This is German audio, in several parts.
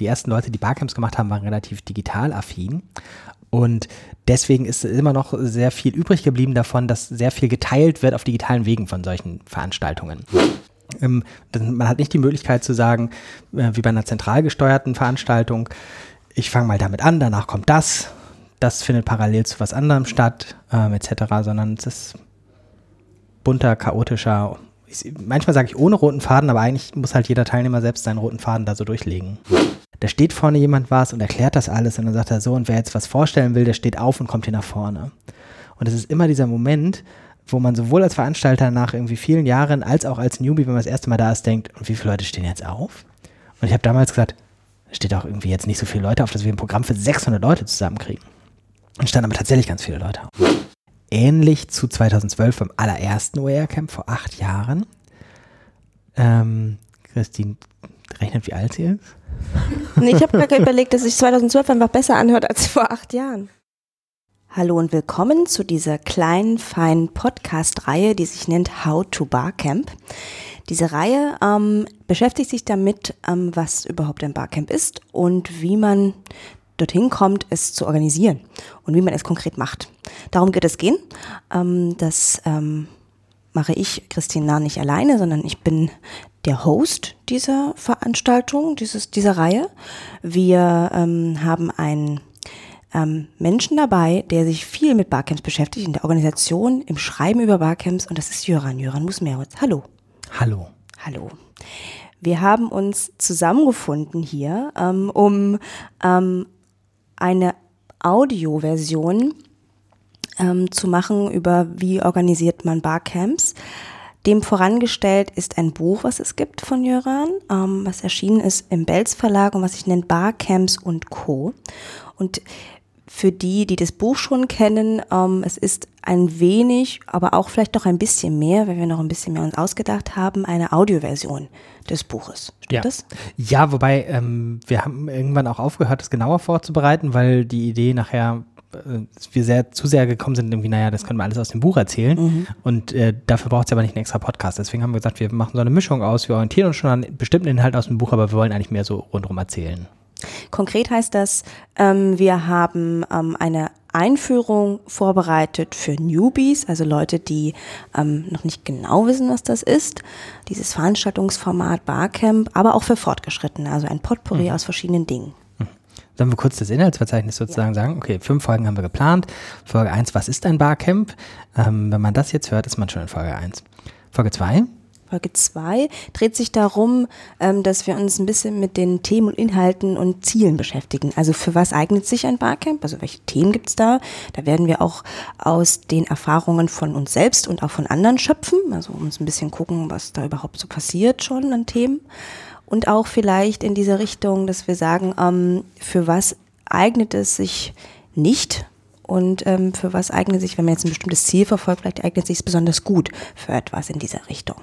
Die ersten Leute, die Barcamps gemacht haben, waren relativ digital affin. Und deswegen ist immer noch sehr viel übrig geblieben davon, dass sehr viel geteilt wird auf digitalen Wegen von solchen Veranstaltungen. Ähm, man hat nicht die Möglichkeit zu sagen, äh, wie bei einer zentral gesteuerten Veranstaltung, ich fange mal damit an, danach kommt das, das findet parallel zu was anderem statt, ähm, etc., sondern es ist bunter, chaotischer. Ich, manchmal sage ich ohne roten Faden, aber eigentlich muss halt jeder Teilnehmer selbst seinen roten Faden da so durchlegen da steht vorne jemand was und erklärt das alles und dann sagt er so, und wer jetzt was vorstellen will, der steht auf und kommt hier nach vorne. Und es ist immer dieser Moment, wo man sowohl als Veranstalter nach irgendwie vielen Jahren als auch als Newbie, wenn man das erste Mal da ist, denkt, und wie viele Leute stehen jetzt auf? Und ich habe damals gesagt, steht auch irgendwie jetzt nicht so viele Leute auf, dass wir ein Programm für 600 Leute zusammenkriegen. Und standen aber tatsächlich ganz viele Leute auf. Ähnlich zu 2012 beim allerersten OER-Camp vor acht Jahren. Ähm, Christine rechnet, wie alt sie ist. Nee, ich habe gerade überlegt, dass sich 2012 einfach besser anhört als vor acht Jahren. Hallo und willkommen zu dieser kleinen, feinen Podcast-Reihe, die sich nennt How to Barcamp. Diese Reihe ähm, beschäftigt sich damit, ähm, was überhaupt ein Barcamp ist und wie man dorthin kommt, es zu organisieren und wie man es konkret macht. Darum wird es gehen. Ähm, das ähm, mache ich, Christine Nah, nicht alleine, sondern ich bin der Host dieser Veranstaltung, dieses, dieser Reihe. Wir ähm, haben einen ähm, Menschen dabei, der sich viel mit Barcamps beschäftigt, in der Organisation, im Schreiben über Barcamps und das ist Jöran, Jöran Musmerowitz. Hallo. Hallo. Hallo. Wir haben uns zusammengefunden hier, ähm, um ähm, eine Audioversion ähm, zu machen über wie organisiert man Barcamps. Dem vorangestellt ist ein Buch, was es gibt von Jöran, ähm, was erschienen ist im Belz Verlag und was sich nennt Barcamps und Co. Und für die, die das Buch schon kennen, ähm, es ist ein wenig, aber auch vielleicht noch ein bisschen mehr, wenn wir noch ein bisschen mehr uns ausgedacht haben, eine Audioversion des Buches. Stimmt ja. das? Ja, wobei ähm, wir haben irgendwann auch aufgehört, das genauer vorzubereiten, weil die Idee nachher wir sehr zu sehr gekommen sind, irgendwie, naja, das können wir alles aus dem Buch erzählen. Mhm. Und äh, dafür braucht es aber nicht einen extra Podcast. Deswegen haben wir gesagt, wir machen so eine Mischung aus, wir orientieren uns schon an bestimmten Inhalten aus dem Buch, aber wir wollen eigentlich mehr so rundherum erzählen. Konkret heißt das, ähm, wir haben ähm, eine Einführung vorbereitet für Newbies, also Leute, die ähm, noch nicht genau wissen, was das ist. Dieses Veranstaltungsformat Barcamp, aber auch für Fortgeschrittene, also ein Potpourri mhm. aus verschiedenen Dingen. Sollen wir kurz das Inhaltsverzeichnis sozusagen ja. sagen? Okay, fünf Folgen haben wir geplant. Folge 1, was ist ein Barcamp? Ähm, wenn man das jetzt hört, ist man schon in Folge 1. Folge 2. Folge 2 dreht sich darum, ähm, dass wir uns ein bisschen mit den Themen und Inhalten und Zielen beschäftigen. Also für was eignet sich ein Barcamp? Also welche Themen gibt es da? Da werden wir auch aus den Erfahrungen von uns selbst und auch von anderen schöpfen. Also uns ein bisschen gucken, was da überhaupt so passiert schon an Themen. Und auch vielleicht in diese Richtung, dass wir sagen, ähm, für was eignet es sich nicht und ähm, für was eignet sich, wenn man jetzt ein bestimmtes Ziel verfolgt, vielleicht eignet es sich besonders gut für etwas in dieser Richtung.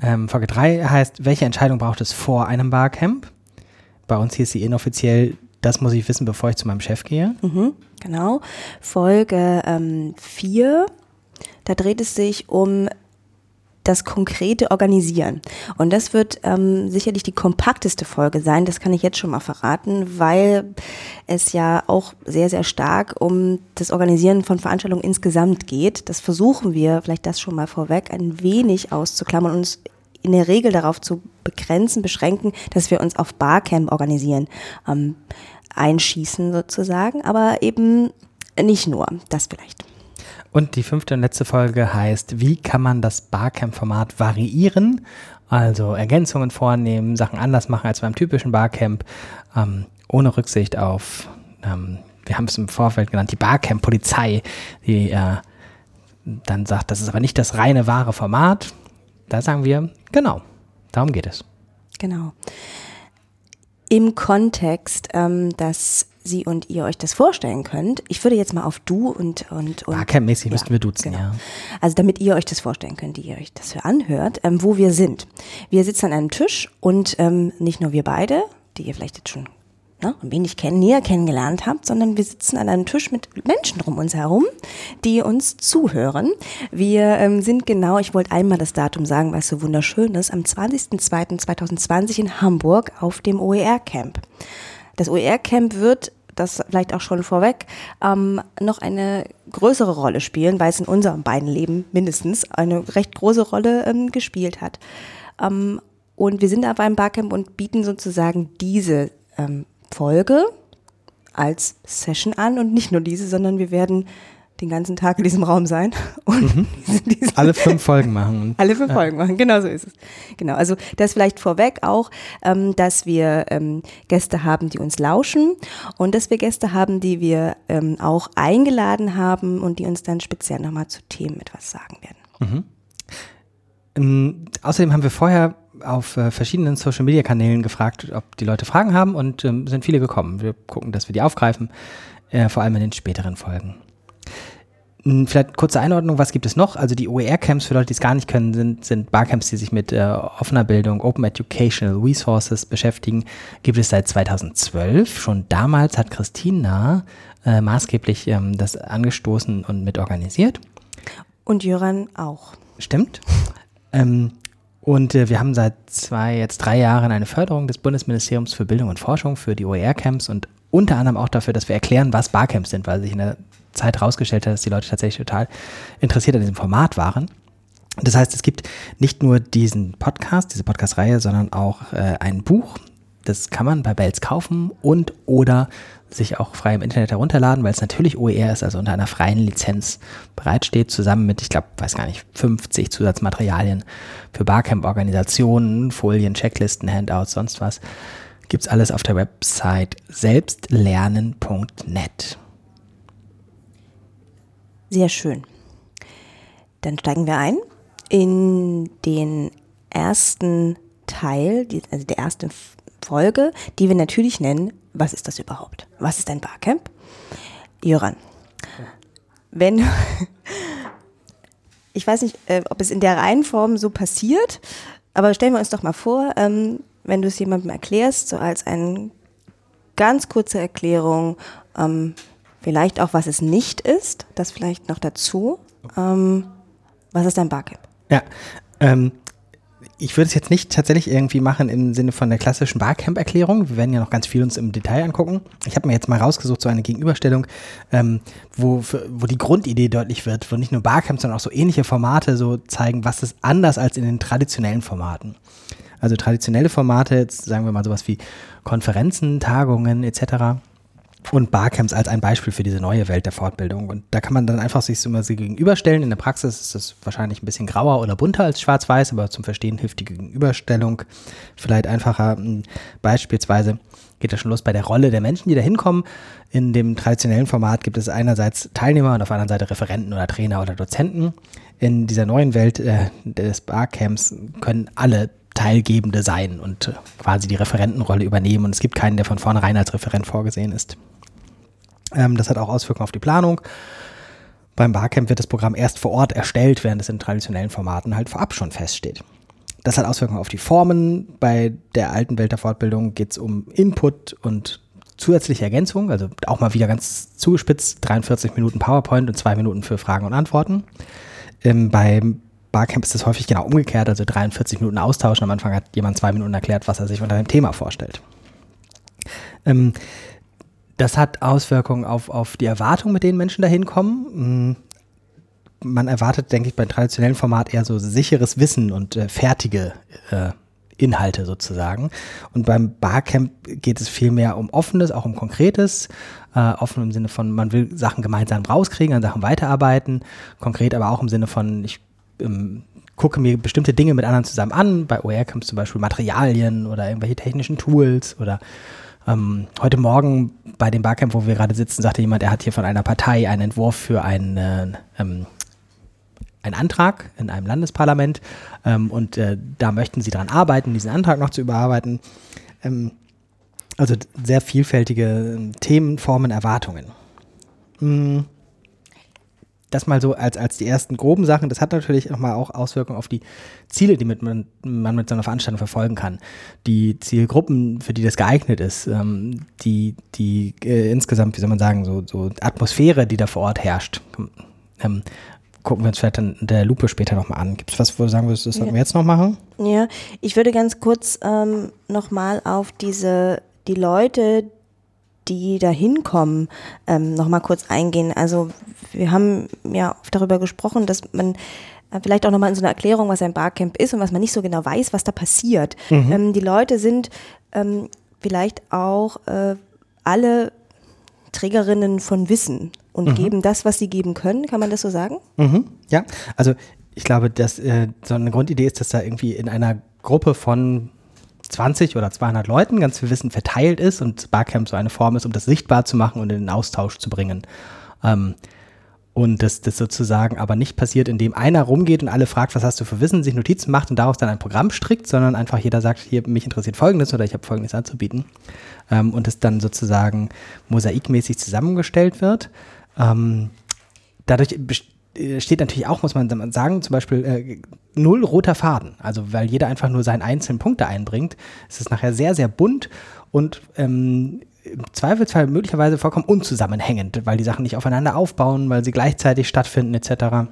Ähm, Folge 3 heißt, welche Entscheidung braucht es vor einem Barcamp? Bei uns hieß sie inoffiziell, das muss ich wissen, bevor ich zu meinem Chef gehe. Mhm, genau. Folge 4, ähm, da dreht es sich um das konkrete Organisieren. Und das wird ähm, sicherlich die kompakteste Folge sein, das kann ich jetzt schon mal verraten, weil es ja auch sehr, sehr stark um das Organisieren von Veranstaltungen insgesamt geht. Das versuchen wir, vielleicht das schon mal vorweg, ein wenig auszuklammern und uns in der Regel darauf zu begrenzen, beschränken, dass wir uns auf Barcamp organisieren, ähm, einschießen sozusagen, aber eben nicht nur, das vielleicht. Und die fünfte und letzte Folge heißt, wie kann man das Barcamp-Format variieren? Also Ergänzungen vornehmen, Sachen anders machen als beim typischen Barcamp, ähm, ohne Rücksicht auf, ähm, wir haben es im Vorfeld genannt, die Barcamp-Polizei, die äh, dann sagt, das ist aber nicht das reine wahre Format. Da sagen wir, genau, darum geht es. Genau. Im Kontext, ähm, dass Sie und ihr euch das vorstellen könnt. Ich würde jetzt mal auf du und und und. Barcamp-mäßig ja, müssten wir duzen, genau. ja. Also damit ihr euch das vorstellen könnt, die ihr euch das für anhört, ähm, wo wir sind. Wir sitzen an einem Tisch und ähm, nicht nur wir beide, die ihr vielleicht jetzt schon ne, ein wenig kennen, näher kennengelernt habt, sondern wir sitzen an einem Tisch mit Menschen um uns herum, die uns zuhören. Wir ähm, sind genau, ich wollte einmal das Datum sagen, weil es so wunderschön ist, am 20.02.2020 in Hamburg auf dem OER-Camp. Das OER-Camp wird das vielleicht auch schon vorweg, ähm, noch eine größere Rolle spielen, weil es in unserem beiden Leben mindestens eine recht große Rolle ähm, gespielt hat. Ähm, und wir sind da beim Barcamp und bieten sozusagen diese ähm, Folge als Session an und nicht nur diese, sondern wir werden den ganzen Tag in diesem Raum sein und mhm. diesen, alle fünf Folgen machen. Alle fünf ja. Folgen machen, genau so ist es. Genau, also das vielleicht vorweg auch, ähm, dass wir ähm, Gäste haben, die uns lauschen und dass wir Gäste haben, die wir ähm, auch eingeladen haben und die uns dann speziell nochmal zu Themen etwas sagen werden. Mhm. Ähm, außerdem haben wir vorher auf äh, verschiedenen Social Media Kanälen gefragt, ob die Leute Fragen haben und ähm, sind viele gekommen. Wir gucken, dass wir die aufgreifen, äh, vor allem in den späteren Folgen. Vielleicht kurze Einordnung, was gibt es noch? Also die OER-Camps, für Leute, die es gar nicht können, sind, sind Barcamps, die sich mit äh, offener Bildung, Open Educational Resources beschäftigen. Gibt es seit 2012. Schon damals hat Christina äh, maßgeblich ähm, das angestoßen und mitorganisiert. Und Jöran auch. Stimmt. ähm, und äh, wir haben seit zwei, jetzt drei Jahren eine Förderung des Bundesministeriums für Bildung und Forschung für die OER-Camps und unter anderem auch dafür, dass wir erklären, was Barcamps sind, weil sich in der Zeit herausgestellt hat, dass die Leute tatsächlich total interessiert an diesem Format waren. Das heißt, es gibt nicht nur diesen Podcast, diese Podcast-Reihe, sondern auch äh, ein Buch. Das kann man bei Bells kaufen und oder sich auch frei im Internet herunterladen, weil es natürlich OER ist, also unter einer freien Lizenz bereitsteht, zusammen mit, ich glaube, weiß gar nicht, 50 Zusatzmaterialien für Barcamp-Organisationen, Folien, Checklisten, Handouts, sonst was. Gibt's alles auf der Website selbstlernen.net. Sehr schön. Dann steigen wir ein in den ersten Teil, also der ersten Folge, die wir natürlich nennen, was ist das überhaupt? Was ist ein Barcamp? Jöran, wenn, ich weiß nicht, äh, ob es in der Reihenform so passiert, aber stellen wir uns doch mal vor, ähm, wenn du es jemandem erklärst, so als eine ganz kurze Erklärung, ähm, vielleicht auch, was es nicht ist, das vielleicht noch dazu. Ähm, was ist ein Barcamp? Ja, ähm, ich würde es jetzt nicht tatsächlich irgendwie machen im Sinne von der klassischen Barcamp-Erklärung. Wir werden ja noch ganz viel uns im Detail angucken. Ich habe mir jetzt mal rausgesucht, so eine Gegenüberstellung, ähm, wo, wo die Grundidee deutlich wird, wo nicht nur Barcamps, sondern auch so ähnliche Formate so zeigen, was ist anders als in den traditionellen Formaten. Also traditionelle Formate, jetzt sagen wir mal sowas wie Konferenzen, Tagungen etc und Barcamps als ein Beispiel für diese neue Welt der Fortbildung. Und da kann man dann einfach sich so immer so gegenüberstellen. In der Praxis ist das wahrscheinlich ein bisschen grauer oder bunter als schwarz-weiß, aber zum Verstehen hilft die Gegenüberstellung vielleicht einfacher. Hm, beispielsweise geht das schon los bei der Rolle der Menschen, die da hinkommen. In dem traditionellen Format gibt es einerseits Teilnehmer und auf der anderen Seite Referenten oder Trainer oder Dozenten. In dieser neuen Welt äh, des Barcamps können alle Teilgebende sein und äh, quasi die Referentenrolle übernehmen. Und es gibt keinen, der von vornherein als Referent vorgesehen ist. Ähm, das hat auch Auswirkungen auf die Planung. Beim Barcamp wird das Programm erst vor Ort erstellt, während es in traditionellen Formaten halt vorab schon feststeht. Das hat Auswirkungen auf die Formen. Bei der alten Welt der Fortbildung geht es um Input und zusätzliche Ergänzung, also auch mal wieder ganz zugespitzt, 43 Minuten PowerPoint und zwei Minuten für Fragen und Antworten. Ähm, beim Barcamp ist das häufig genau umgekehrt, also 43 Minuten austauschen. Am Anfang hat jemand zwei Minuten erklärt, was er sich unter dem Thema vorstellt. Ähm, das hat Auswirkungen auf, auf die Erwartungen, mit denen Menschen da hinkommen. Mm, man erwartet, denke ich, beim traditionellen Format eher so sicheres Wissen und äh, fertige äh, Inhalte sozusagen. Und beim Barcamp geht es viel mehr um Offenes, auch um Konkretes. Äh, offen im Sinne von, man will Sachen gemeinsam rauskriegen, an Sachen weiterarbeiten. Konkret aber auch im Sinne von, ich ähm, gucke mir bestimmte Dinge mit anderen zusammen an. Bei OER-Camps zum Beispiel Materialien oder irgendwelche technischen Tools oder ähm, heute Morgen bei dem Barcamp, wo wir gerade sitzen, sagte jemand, er hat hier von einer Partei einen Entwurf für einen, äh, ähm, einen Antrag in einem Landesparlament ähm, und äh, da möchten sie daran arbeiten, diesen Antrag noch zu überarbeiten. Ähm, also sehr vielfältige Themen, Formen, Erwartungen. Mm. Das mal so als, als die ersten groben Sachen. Das hat natürlich nochmal auch Auswirkungen auf die Ziele, die mit man, man mit so einer Veranstaltung verfolgen kann. Die Zielgruppen, für die das geeignet ist, ähm, die, die äh, insgesamt, wie soll man sagen, so, so Atmosphäre, die da vor Ort herrscht. Ähm, gucken wir uns vielleicht in der Lupe später nochmal an. Gibt es was, wo du sagen würdest, das sollten ja. wir jetzt noch machen? Ja, ich würde ganz kurz ähm, nochmal auf diese, die Leute, die da hinkommen, ähm, nochmal kurz eingehen. Also wir haben ja oft darüber gesprochen, dass man äh, vielleicht auch nochmal in so einer Erklärung, was ein Barcamp ist und was man nicht so genau weiß, was da passiert. Mhm. Ähm, die Leute sind ähm, vielleicht auch äh, alle Trägerinnen von Wissen und mhm. geben das, was sie geben können. Kann man das so sagen? Mhm. Ja, also ich glaube, dass äh, so eine Grundidee ist, dass da irgendwie in einer Gruppe von 20 oder 200 Leuten ganz viel Wissen verteilt ist und Barcamp so eine Form ist, um das sichtbar zu machen und in den Austausch zu bringen. Ähm, und das, das sozusagen aber nicht passiert, indem einer rumgeht und alle fragt, was hast du für Wissen, sich Notizen macht und daraus dann ein Programm strickt, sondern einfach jeder sagt, hier, mich interessiert Folgendes oder ich habe Folgendes anzubieten. Ähm, und es dann sozusagen mosaikmäßig zusammengestellt wird. Ähm, dadurch steht natürlich auch, muss man sagen, zum Beispiel äh, null roter Faden. Also weil jeder einfach nur seinen einzelnen Punkt da einbringt. Es ist nachher sehr, sehr bunt und ähm, im Zweifelsfall möglicherweise vollkommen unzusammenhängend, weil die Sachen nicht aufeinander aufbauen, weil sie gleichzeitig stattfinden etc.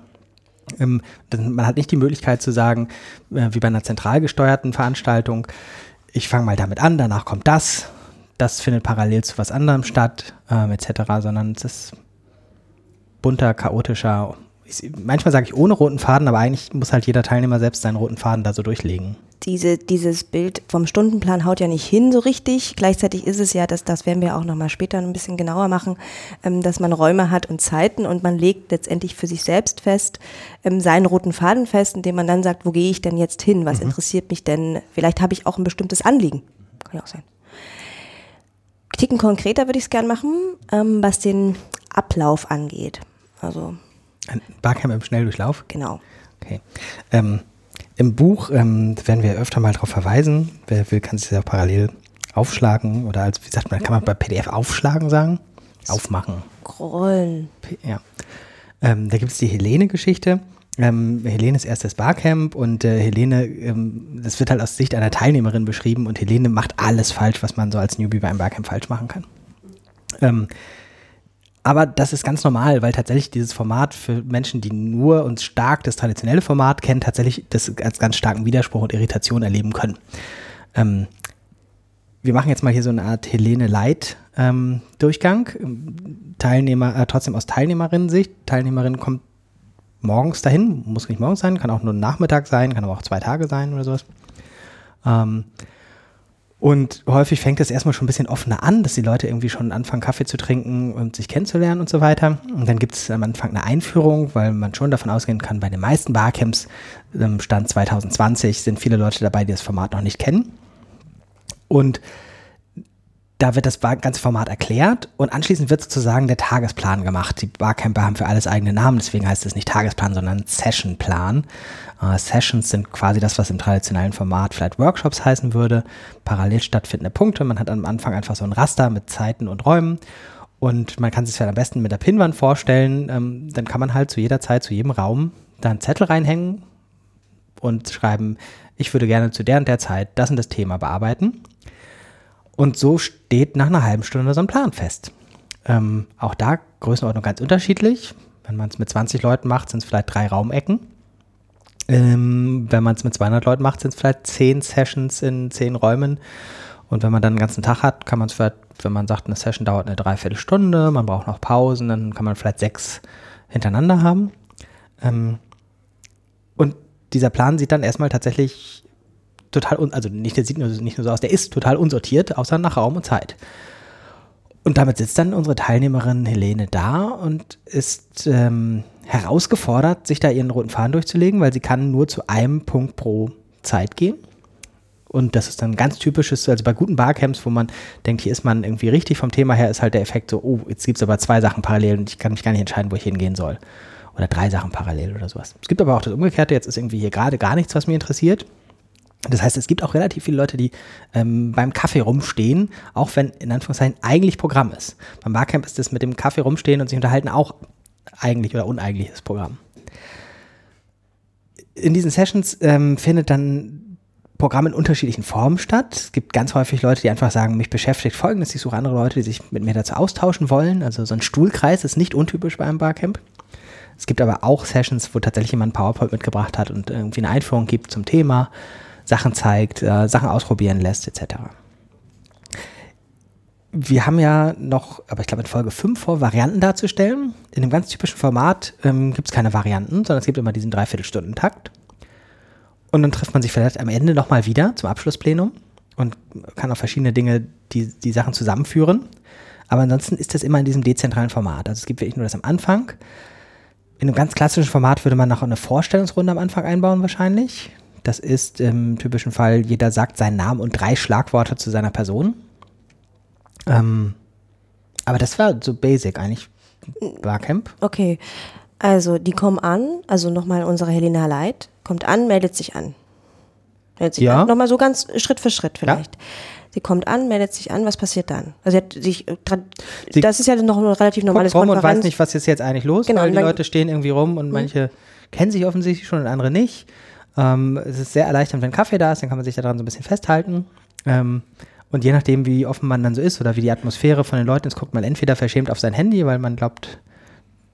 Ähm, man hat nicht die Möglichkeit zu sagen, äh, wie bei einer zentral gesteuerten Veranstaltung, ich fange mal damit an, danach kommt das, das findet parallel zu was anderem statt, ähm, etc., sondern es ist bunter, chaotischer ich, manchmal sage ich ohne roten Faden, aber eigentlich muss halt jeder Teilnehmer selbst seinen roten Faden da so durchlegen. Diese, dieses Bild vom Stundenplan haut ja nicht hin so richtig. Gleichzeitig ist es ja, dass das werden wir auch nochmal später ein bisschen genauer machen, ähm, dass man Räume hat und Zeiten und man legt letztendlich für sich selbst fest, ähm, seinen roten Faden fest, indem man dann sagt, wo gehe ich denn jetzt hin? Was mhm. interessiert mich denn? Vielleicht habe ich auch ein bestimmtes Anliegen. Kann ja auch sein. Ticken konkreter würde ich es gern machen, ähm, was den Ablauf angeht. Also Barcamp im Schnelldurchlauf? Genau. Okay. Ähm, Im Buch ähm, werden wir öfter mal darauf verweisen. Wer will, kann sich das ja parallel aufschlagen oder als, wie sagt man, kann man bei PDF aufschlagen sagen? Aufmachen. Scrollen. Ja. Ähm, da gibt es die Helene-Geschichte. Ähm, Helenes erstes Barcamp und äh, Helene, ähm, das wird halt aus Sicht einer Teilnehmerin beschrieben und Helene macht alles falsch, was man so als Newbie bei einem Barcamp falsch machen kann. Ähm, aber das ist ganz normal, weil tatsächlich dieses Format für Menschen, die nur und stark das traditionelle Format kennen, tatsächlich das als ganz starken Widerspruch und Irritation erleben können. Ähm, wir machen jetzt mal hier so eine Art Helene Light ähm, Durchgang. Teilnehmer, äh, trotzdem aus Teilnehmerinnen-Sicht. Teilnehmerin kommt morgens dahin, muss nicht morgens sein, kann auch nur Nachmittag sein, kann aber auch zwei Tage sein oder sowas. Ähm, und häufig fängt es erstmal schon ein bisschen offener an, dass die Leute irgendwie schon anfangen, Kaffee zu trinken und sich kennenzulernen und so weiter. Und dann gibt es am Anfang eine Einführung, weil man schon davon ausgehen kann, bei den meisten Barcamps, ähm, Stand 2020, sind viele Leute dabei, die das Format noch nicht kennen. Und da wird das ganze Format erklärt und anschließend wird sozusagen der Tagesplan gemacht. Die Barcamper haben für alles eigene Namen, deswegen heißt es nicht Tagesplan, sondern Sessionplan. Äh, Sessions sind quasi das, was im traditionellen Format vielleicht Workshops heißen würde. Parallel stattfindende Punkte. Man hat am Anfang einfach so ein Raster mit Zeiten und Räumen und man kann sich das am besten mit der Pinnwand vorstellen. Ähm, dann kann man halt zu jeder Zeit, zu jedem Raum da einen Zettel reinhängen und schreiben, ich würde gerne zu der und der Zeit das und das Thema bearbeiten. Und so steht nach einer halben Stunde so ein Plan fest. Ähm, auch da Größenordnung ganz unterschiedlich. Wenn man es mit 20 Leuten macht, sind es vielleicht drei Raumecken. Ähm, wenn man es mit 200 Leuten macht, sind es vielleicht 10 Sessions in 10 Räumen. Und wenn man dann einen ganzen Tag hat, kann man es vielleicht, wenn man sagt, eine Session dauert eine Dreiviertelstunde, man braucht noch Pausen, dann kann man vielleicht sechs hintereinander haben. Ähm, und dieser Plan sieht dann erstmal tatsächlich total, un also nicht, der sieht nur, nicht nur so aus, der ist total unsortiert, außer nach Raum und Zeit. Und damit sitzt dann unsere Teilnehmerin Helene da und ist ähm, herausgefordert, sich da ihren roten Faden durchzulegen, weil sie kann nur zu einem Punkt pro Zeit gehen. Und das ist dann ganz typisches, also bei guten Barcamps, wo man denkt, hier ist man irgendwie richtig vom Thema her, ist halt der Effekt so, oh, jetzt gibt es aber zwei Sachen parallel und ich kann mich gar nicht entscheiden, wo ich hingehen soll. Oder drei Sachen parallel oder sowas. Es gibt aber auch das Umgekehrte, jetzt ist irgendwie hier gerade gar nichts, was mir interessiert. Das heißt, es gibt auch relativ viele Leute, die ähm, beim Kaffee rumstehen, auch wenn in Anführungszeichen eigentlich Programm ist. Beim Barcamp ist das mit dem Kaffee rumstehen und sich unterhalten auch eigentlich oder uneigentliches Programm. In diesen Sessions ähm, findet dann Programm in unterschiedlichen Formen statt. Es gibt ganz häufig Leute, die einfach sagen, mich beschäftigt folgendes, ich suche andere Leute, die sich mit mir dazu austauschen wollen. Also so ein Stuhlkreis ist nicht untypisch bei einem Barcamp. Es gibt aber auch Sessions, wo tatsächlich jemand PowerPoint mitgebracht hat und irgendwie eine Einführung gibt zum Thema, Sachen zeigt, äh, Sachen ausprobieren lässt, etc. Wir haben ja noch, aber ich glaube in Folge 5 vor, Varianten darzustellen. In einem ganz typischen Format ähm, gibt es keine Varianten, sondern es gibt immer diesen Dreiviertelstunden-Takt. Und dann trifft man sich vielleicht am Ende nochmal wieder zum Abschlussplenum und kann auch verschiedene Dinge, die, die Sachen zusammenführen. Aber ansonsten ist das immer in diesem dezentralen Format. Also es gibt wirklich nur das am Anfang. In einem ganz klassischen Format würde man noch eine Vorstellungsrunde am Anfang einbauen wahrscheinlich. Das ist im typischen Fall, jeder sagt seinen Namen und drei Schlagworte zu seiner Person. Ähm, aber das war so basic eigentlich. Barcamp. Okay. Also, die kommen an, also nochmal unsere Helena Leit, kommt an, meldet sich an. Meldet sich Ja. an. Nochmal so ganz Schritt für Schritt Ja. vielleicht. Sie kommt an, meldet sich an, was passiert dann? Also, sie hat sich, äh, Sie das ist ja noch ein relativ normales rum und weiß Konferenz. nicht, was ist jetzt eigentlich los, Genau, weil die Leute stehen irgendwie rum und manche kennen sich offensichtlich schon und andere nicht. Ähm, es ist sehr erleichternd, wenn Kaffee da ist, dann kann man sich daran so ein bisschen festhalten. Ähm, und je nachdem, wie offen man dann so ist oder wie die Atmosphäre von den Leuten ist, guckt man entweder verschämt auf sein Handy, weil man glaubt,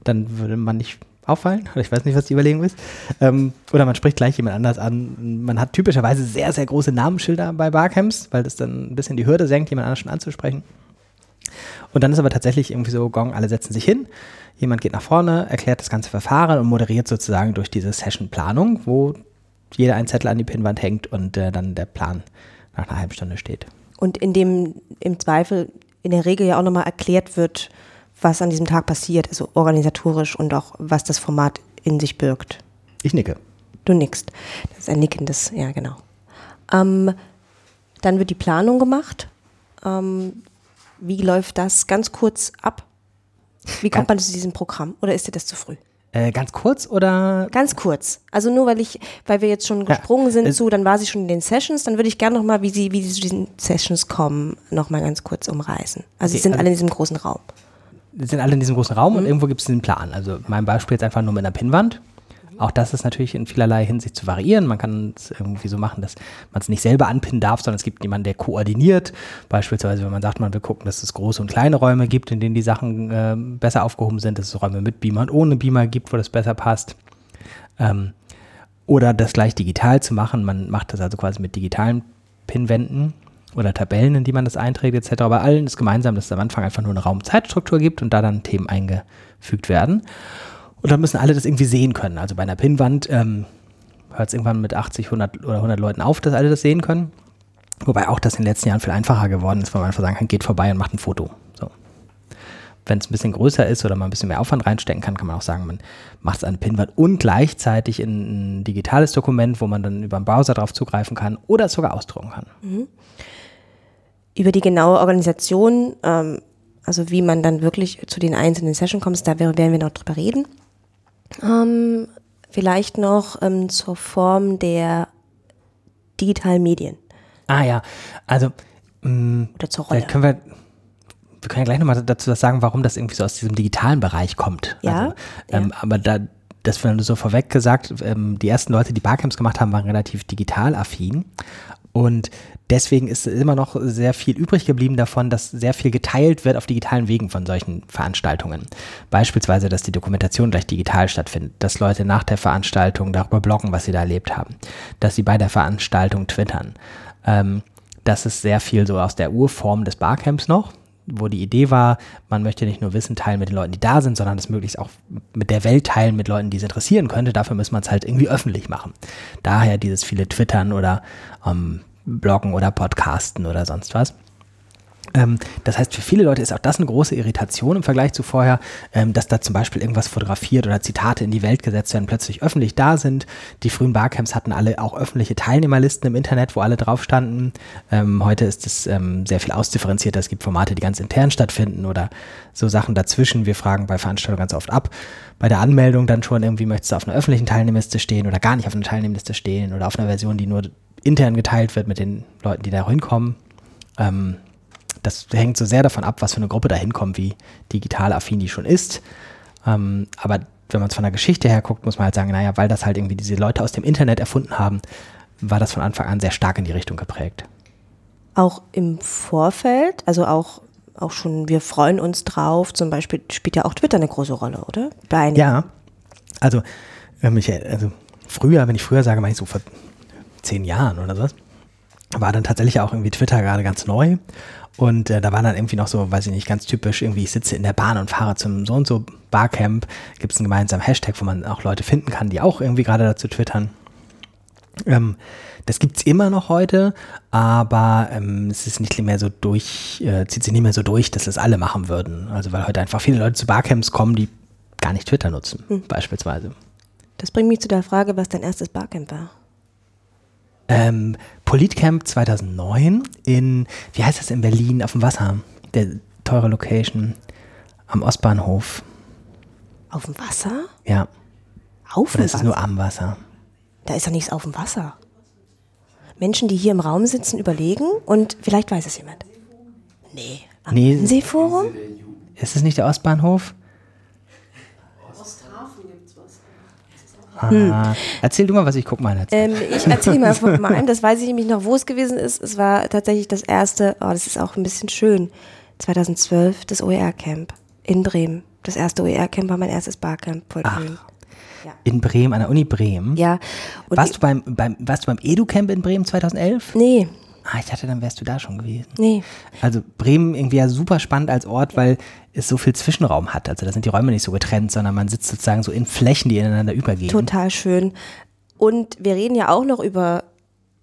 dann würde man nicht auffallen. Oder ich weiß nicht, was die Überlegung ist. Ähm, oder man spricht gleich jemand anders an. Man hat typischerweise sehr, sehr große Namensschilder bei Barcamps, weil das dann ein bisschen die Hürde senkt, jemand anders schon anzusprechen. Und dann ist aber tatsächlich irgendwie so Gong, alle setzen sich hin, jemand geht nach vorne, erklärt das ganze Verfahren und moderiert sozusagen durch diese Session-Planung, wo jeder einen Zettel an die Pinnwand hängt und äh, dann der Plan nach einer halben Stunde steht. Und in dem im Zweifel in der Regel ja auch nochmal erklärt wird, was an diesem Tag passiert, also organisatorisch und auch was das Format in sich birgt. Ich nicke. Du nickst. Das ist ein nickendes, ja genau. Ähm, dann wird die Planung gemacht. Ähm, wie läuft das ganz kurz ab? Wie kommt man zu diesem Programm? Oder ist dir das zu früh? Äh, ganz kurz oder Ganz kurz. Also nur weil ich, weil wir jetzt schon Ja, gesprungen sind es- zu, dann war sie schon in den Sessions, dann würde ich gerne nochmal, wie sie, wie sie zu diesen Sessions kommen, nochmal ganz kurz umreißen. Also sie Okay, sind also- alle in diesem großen Raum. sind alle in diesem großen Raum und irgendwo gibt es einen Plan. Also mein Beispiel jetzt einfach nur mit einer Pinnwand. Auch das ist natürlich in vielerlei Hinsicht zu variieren. Man kann es irgendwie so machen, dass man es nicht selber anpinnen darf, sondern es gibt jemanden, der koordiniert. Beispielsweise, wenn man sagt, man will gucken, dass es große und kleine Räume gibt, in denen die Sachen äh, besser aufgehoben sind, dass es Räume mit Beamer und ohne Beamer gibt, wo das besser passt. Ähm, oder das gleich digital zu machen. Man macht das also quasi mit digitalen Pinwänden oder Tabellen, in die man das einträgt etc. Aber allen ist gemeinsam, dass es am Anfang einfach nur eine Raum-Zeitstruktur gibt und da dann Themen eingefügt werden. Und dann müssen alle das irgendwie sehen können. Also bei einer Pinnwand ähm, hört es irgendwann mit 80, 100 oder 100 Leuten auf, dass alle das sehen können. Wobei auch das in den letzten Jahren viel einfacher geworden ist, weil man einfach sagen kann, geht vorbei und macht ein Foto. So. Wenn es ein bisschen größer ist oder man ein bisschen mehr Aufwand reinstecken kann, kann man auch sagen, man macht es an eine Pinnwand und gleichzeitig in ein digitales Dokument, wo man dann über den Browser drauf zugreifen kann oder es sogar ausdrucken kann. Über die genaue Organisation, ähm, also wie man dann wirklich zu den einzelnen Sessions kommt, da werden wir noch drüber reden. Ähm, vielleicht noch ähm, zur Form der digitalen Medien Ah ja, also mh, oder zur Rolle. Können wir, wir können ja gleich nochmal dazu was sagen, warum das irgendwie so aus diesem digitalen Bereich kommt. Ja, Also, ähm, Aber da, das wir so vorweg gesagt, ähm, die ersten Leute, die Barcamps gemacht haben, waren relativ digital affin. Und deswegen ist immer noch sehr viel übrig geblieben davon, dass sehr viel geteilt wird auf digitalen Wegen von solchen Veranstaltungen. Beispielsweise, dass die Dokumentation gleich digital stattfindet, dass Leute nach der Veranstaltung darüber bloggen, was sie da erlebt haben, dass sie bei der Veranstaltung twittern. Ähm, das ist sehr viel so aus der Urform des Barcamps noch, wo die Idee war, man möchte nicht nur Wissen teilen mit den Leuten, die da sind, sondern es möglichst auch mit der Welt teilen, mit Leuten, die es interessieren könnte. Dafür muss man es halt irgendwie öffentlich machen. Daher dieses viele Twittern oder ähm, Bloggen oder Podcasten oder sonst was. Ähm, das heißt, für viele Leute ist auch das eine große Irritation im Vergleich zu vorher, ähm, dass da zum Beispiel irgendwas fotografiert oder Zitate in die Welt gesetzt werden, plötzlich öffentlich da sind. Die frühen Barcamps hatten alle auch öffentliche Teilnehmerlisten im Internet, wo alle drauf standen. Ähm, heute ist es ähm, sehr viel ausdifferenzierter. Es gibt Formate, die ganz intern stattfinden oder so Sachen dazwischen. Wir fragen bei Veranstaltungen ganz oft ab. Bei der Anmeldung dann schon irgendwie möchtest du auf einer öffentlichen Teilnehmerliste stehen oder gar nicht auf einer Teilnehmerliste stehen oder auf einer Version, die nur intern geteilt wird mit den Leuten, die da hinkommen. Ähm, das hängt so sehr davon ab, was für eine Gruppe da hinkommt, wie digital affin die schon ist. Ähm, aber wenn man es von der Geschichte her guckt, muss man halt sagen, naja, weil das halt irgendwie diese Leute aus dem Internet erfunden haben, war das von Anfang an sehr stark in die Richtung geprägt. Auch im Vorfeld, also auch, auch schon, wir freuen uns drauf, zum Beispiel spielt ja auch Twitter eine große Rolle, oder? Bei ja, also, ähm, ich, also früher, wenn ich früher sage, meine ich so vor zehn Jahren oder sowas, war dann tatsächlich auch irgendwie Twitter gerade ganz neu. Und äh, da war dann irgendwie noch so, weiß ich nicht, ganz typisch, irgendwie ich sitze in der Bahn und fahre zum so und so Barcamp, gibt es einen gemeinsamen Hashtag, wo man auch Leute finden kann, die auch irgendwie gerade dazu twittern. Ähm, das gibt es immer noch heute, aber ähm, es ist nicht mehr so durch, äh, zieht sich nicht mehr so durch, dass das alle machen würden. Also weil heute einfach viele Leute zu Barcamps kommen, die gar nicht Twitter nutzen, hm. beispielsweise. Das bringt mich zu der Frage, was dein erstes Barcamp war. Ähm, Politcamp 2009 in, wie heißt das in Berlin, auf dem Wasser, der teure Location am Ostbahnhof. Auf dem Wasser? Ja. Auf dem Wasser? Das ist nur am Wasser. Da ist ja nichts auf dem Wasser. Menschen, die hier im Raum sitzen, überlegen und vielleicht weiß es jemand. Nee. Am nee. Seeforum? Ist es nicht der Ostbahnhof? Hm. Ah, erzähl du mal was, ich guck mal. Ähm, ich erzähle mal von meinem, das weiß ich nämlich noch, wo es gewesen ist. Es war tatsächlich das erste, oh, das ist auch ein bisschen schön, 2012, das OER-Camp in Bremen. Das erste OER-Camp war mein erstes Barcamp, voll Ach, schön. Ja. In Bremen, an der Uni Bremen? Ja. warst, du beim, beim, warst du beim Edu-Camp in Bremen 2011? Nee. Ah, ich dachte, dann wärst du da schon gewesen. Nee. Also Bremen irgendwie ja super spannend als Ort, weil es so viel Zwischenraum hat. Also da sind die Räume nicht so getrennt, sondern man sitzt sozusagen so in Flächen, die ineinander übergehen. Total schön. Und wir reden ja auch noch über,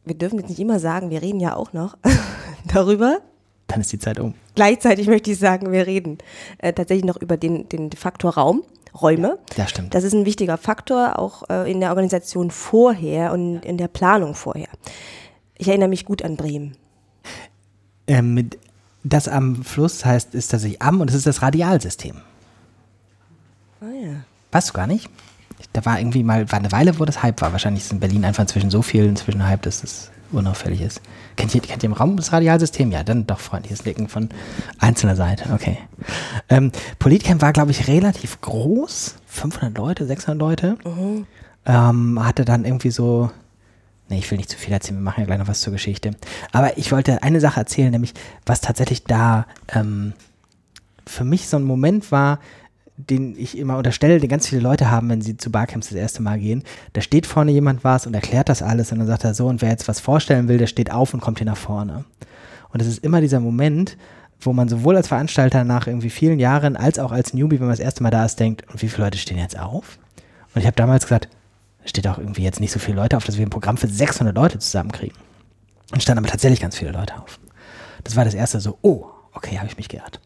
wir dürfen jetzt nicht immer sagen, wir reden ja auch noch darüber. Dann ist die Zeit um. Gleichzeitig möchte ich sagen, wir reden äh, tatsächlich noch über den, den Faktor Raum. Räume. Ja, stimmt. Das ist ein wichtiger Faktor, auch äh, in der Organisation vorher und in der Planung vorher. Ich erinnere mich gut an Bremen. Ähm, das am Fluss heißt, ist tatsächlich am und es ist das Radialsystem. Ah ja. Weißt du gar nicht? Da war irgendwie mal, war eine Weile, wo das Hype war. Wahrscheinlich ist in Berlin einfach inzwischen so viel inzwischen Hype, dass es unauffällig ist. Kennt ihr, kennt ihr im Raum das Radialsystem? Ja, dann doch freundliches Nicken von einzelner Seite. Okay. Ähm, Politcamp war, glaube ich, relativ groß. 500 Leute, 600 Leute. Mhm. Ähm, hatte dann irgendwie so Nee, ich will nicht zu viel erzählen, wir machen ja gleich noch was zur Geschichte. Aber ich wollte eine Sache erzählen, nämlich was tatsächlich da ähm, für mich so ein Moment war, den ich immer unterstelle, den ganz viele Leute haben, wenn sie zu Barcamps das erste Mal gehen. Da steht vorne jemand was und erklärt das alles und dann sagt er so, und wer jetzt was vorstellen will, der steht auf und kommt hier nach vorne. Und es ist immer dieser Moment, wo man sowohl als Veranstalter nach irgendwie vielen Jahren als auch als Newbie, wenn man das erste Mal da ist, denkt, und wie viele Leute stehen jetzt auf? Und ich habe damals gesagt, steht auch irgendwie jetzt nicht so viele Leute auf, dass wir ein Programm für 600 Leute zusammenkriegen. Und standen aber tatsächlich ganz viele Leute auf. Das war das erste so, oh, okay, habe ich mich geirrt.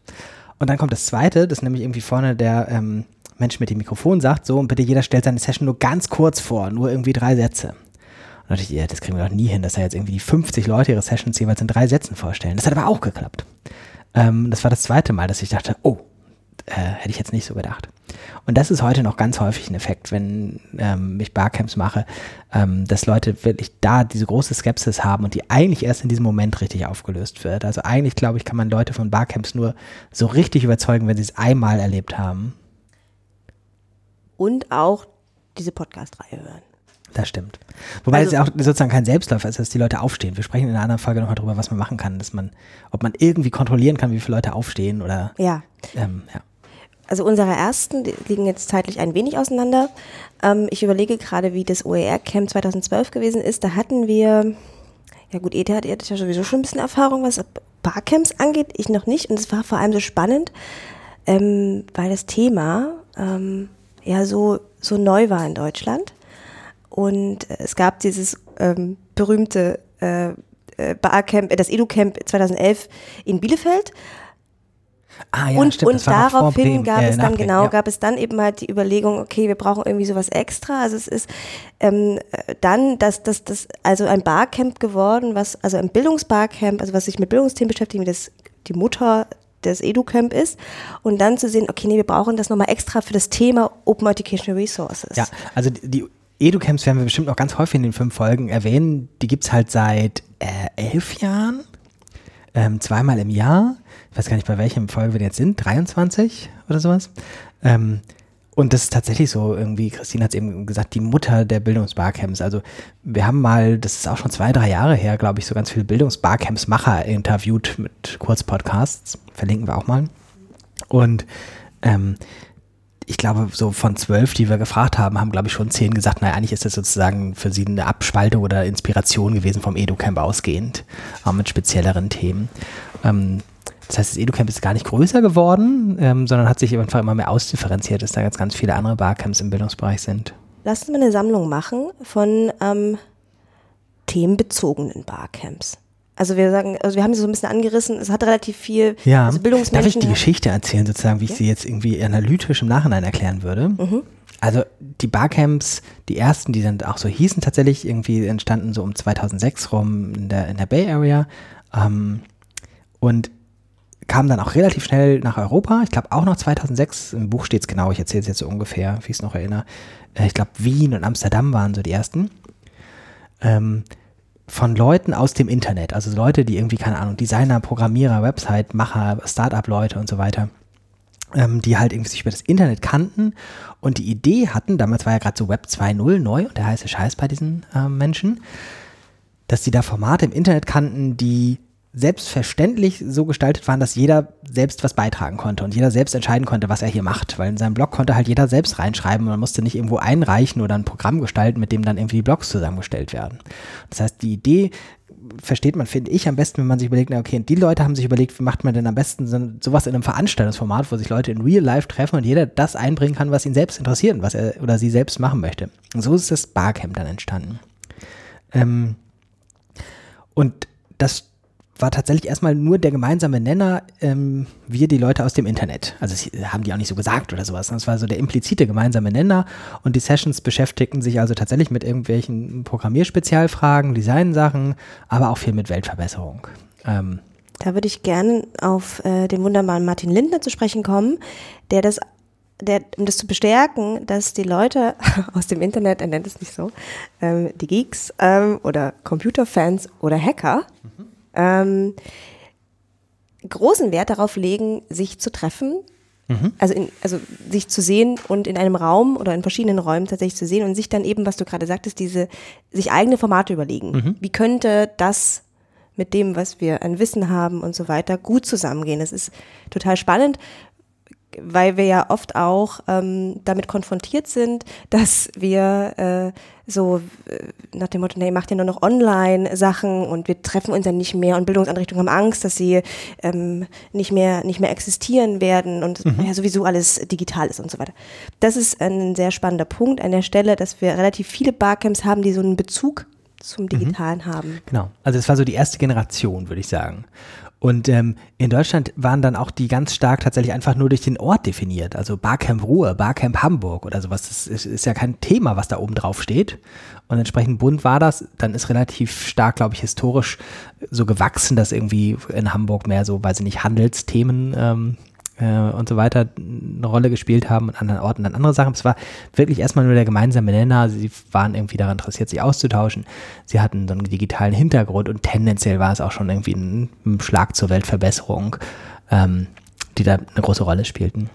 Und dann kommt das zweite, das nämlich irgendwie vorne der ähm, Mensch mit dem Mikrofon sagt, so, und bitte jeder stellt seine Session nur ganz kurz vor, nur irgendwie drei Sätze. Und dachte ich, ja, das kriegen wir doch nie hin, dass da jetzt irgendwie die 50 Leute ihre Sessions jeweils in drei Sätzen vorstellen. Das hat aber auch geklappt. Ähm, das war das zweite Mal, dass ich dachte, oh, äh, hätte ich jetzt nicht so gedacht. Und das ist heute noch ganz häufig ein Effekt, wenn ähm, ich Barcamps mache, ähm, dass Leute wirklich da diese große Skepsis haben und die eigentlich erst in diesem Moment richtig aufgelöst wird. Also eigentlich, glaube ich, kann man Leute von Barcamps nur so richtig überzeugen, wenn sie es einmal erlebt haben. Und auch diese Podcast-Reihe hören. Das stimmt. Wobei also, es ja auch sozusagen kein Selbstläufer ist, dass die Leute aufstehen. Wir sprechen in einer anderen Folge nochmal darüber, was man machen kann, dass man, ob man irgendwie kontrollieren kann, wie viele Leute aufstehen oder. Ja. Ähm, ja also unsere ersten liegen jetzt zeitlich ein wenig auseinander. Ähm, ich überlege gerade, wie das OER-Camp 2012 gewesen ist. Da hatten wir, ja gut, Ede hat ja sowieso schon ein bisschen Erfahrung, was Barcamps angeht. Ich noch nicht. Und es war vor allem so spannend, ähm, weil das Thema ähm, ja so, so neu war in Deutschland. Und es gab dieses ähm, berühmte äh, äh Barcamp, das Edu-Camp 2011 in Bielefeld Ah, ja, und stimmt, und daraufhin gab äh, es dann genau, ja. gab es dann eben halt die Überlegung, okay, wir brauchen irgendwie sowas extra. Also es ist ähm, dann das, das, das, also ein Barcamp geworden, was, also ein Bildungsbarcamp, also was sich mit Bildungsthemen beschäftigt, wie das die Mutter des EduCamp ist und dann zu sehen, okay, nee, wir brauchen das nochmal extra für das Thema Open Educational Resources. Ja, also die EduCamps werden wir bestimmt noch ganz häufig in den fünf Folgen erwähnen. Die gibt es halt seit äh, elf Jahren, ähm, zweimal im Jahr ich weiß gar nicht, bei welchem Folge wir jetzt sind, 23 oder sowas. Ähm, und das ist tatsächlich so, irgendwie, Christine hat es eben gesagt, die Mutter der Bildungsbarcamps. Also wir haben mal, das ist auch schon zwei, drei Jahre her, glaube ich, so ganz viele Bildungsbarcamps-Macher interviewt mit Kurzpodcasts. Verlinken wir auch mal. Und ähm, ich glaube, so von zwölf, die wir gefragt haben, haben, glaube ich, schon zehn gesagt, naja, eigentlich ist das sozusagen für sie eine Abspaltung oder Inspiration gewesen vom EduCamp ausgehend, auch mit spezielleren Themen. Ähm, das heißt, das EduCamp ist gar nicht größer geworden, ähm, sondern hat sich einfach immer mehr ausdifferenziert, dass da jetzt ganz viele andere Barcamps im Bildungsbereich sind. Lass uns mal eine Sammlung machen von ähm, themenbezogenen Barcamps. Also wir sagen, also wir haben sie so ein bisschen angerissen, es hat relativ viel ja. also Darf ich die Geschichte erzählen, sozusagen, wie ich sie jetzt irgendwie analytisch im Nachhinein erklären würde? Mhm. Also die Barcamps, die ersten, die dann auch so hießen, tatsächlich irgendwie entstanden so um 2006 rum in der, in der Bay Area ähm, und kamen dann auch relativ schnell nach Europa. Ich glaube auch noch 2006, im Buch steht es genau, ich erzähle es jetzt so ungefähr, wie ich es noch erinnere. Äh, ich glaube Wien und Amsterdam waren so die ersten. Ähm, von Leuten aus dem Internet, also Leute, die irgendwie, keine Ahnung, Designer, Programmierer, Website-Macher, Startup-Leute und so weiter, ähm, die halt irgendwie sich über das Internet kannten und die Idee hatten, damals war ja gerade so Web 2.0 neu und der heiße Scheiß bei diesen äh, Menschen, dass die da Formate im Internet kannten, die selbstverständlich so gestaltet waren, dass jeder selbst was beitragen konnte und jeder selbst entscheiden konnte, was er hier macht, weil in seinem Blog konnte halt jeder selbst reinschreiben und man musste nicht irgendwo einreichen oder ein Programm gestalten, mit dem dann irgendwie die Blogs zusammengestellt werden. Das heißt, die Idee versteht man, finde ich, am besten, wenn man sich überlegt, okay, die Leute haben sich überlegt, wie macht man denn am besten so, sowas in einem Veranstaltungsformat, wo sich Leute in Real Life treffen und jeder das einbringen kann, was ihn selbst interessiert und was er oder sie selbst machen möchte. Und so ist das Barcamp dann entstanden. Ähm, und das war tatsächlich erstmal nur der gemeinsame Nenner, ähm, wir die Leute aus dem Internet. Also das haben die auch nicht so gesagt oder sowas. Das war so der implizite gemeinsame Nenner und die Sessions beschäftigten sich also tatsächlich mit irgendwelchen Programmierspezialfragen, Designsachen, aber auch viel mit Weltverbesserung. Ähm, da würde ich gerne auf äh, den wunderbaren Martin Lindner zu sprechen kommen, der das der, um das zu bestärken, dass die Leute aus dem Internet, er nennt es nicht so, ähm, die Geeks ähm, oder Computerfans oder Hacker, mhm ähm, großen Wert darauf legen, sich zu treffen. Mhm. Also, in, also sich zu sehen und in einem Raum oder in verschiedenen Räumen tatsächlich zu sehen und sich dann eben, was du gerade sagtest, diese, sich eigene Formate überlegen. Mhm. Wie könnte das mit dem, was wir an Wissen haben und so weiter, gut zusammengehen? Das ist total spannend weil wir ja oft auch ähm, damit konfrontiert sind, dass wir äh, so äh, nach dem Motto, nee, macht ja nur noch Online-Sachen und wir treffen uns ja nicht mehr und Bildungseinrichtungen haben Angst, dass sie ähm, nicht mehr nicht mehr existieren werden und mhm. ja sowieso alles digital ist und so weiter. Das ist ein sehr spannender Punkt an der Stelle, dass wir relativ viele Barcamps haben, die so einen Bezug zum mhm. Digitalen mhm. haben. Genau. Also es war so die erste Generation, würde ich sagen. Und ähm, in Deutschland waren dann auch die ganz stark tatsächlich einfach nur durch den Ort definiert. Also Barcamp Ruhr, Barcamp Hamburg oder sowas. Das ist, ist ja kein Thema, was da oben drauf steht. Und entsprechend bunt war das. Dann ist relativ stark, glaube ich, historisch so gewachsen, dass irgendwie in Hamburg mehr so, weiß ich nicht, Handelsthemen ähm, äh, und so weiter eine Rolle gespielt haben und an anderen Orten dann andere Sachen. Es war wirklich erstmal nur der gemeinsame Nenner. Sie waren irgendwie daran interessiert, sich auszutauschen. Sie hatten so einen digitalen Hintergrund und tendenziell war es auch schon irgendwie ein, ein Schlag zur Weltverbesserung, ähm, die da eine große Rolle spielten.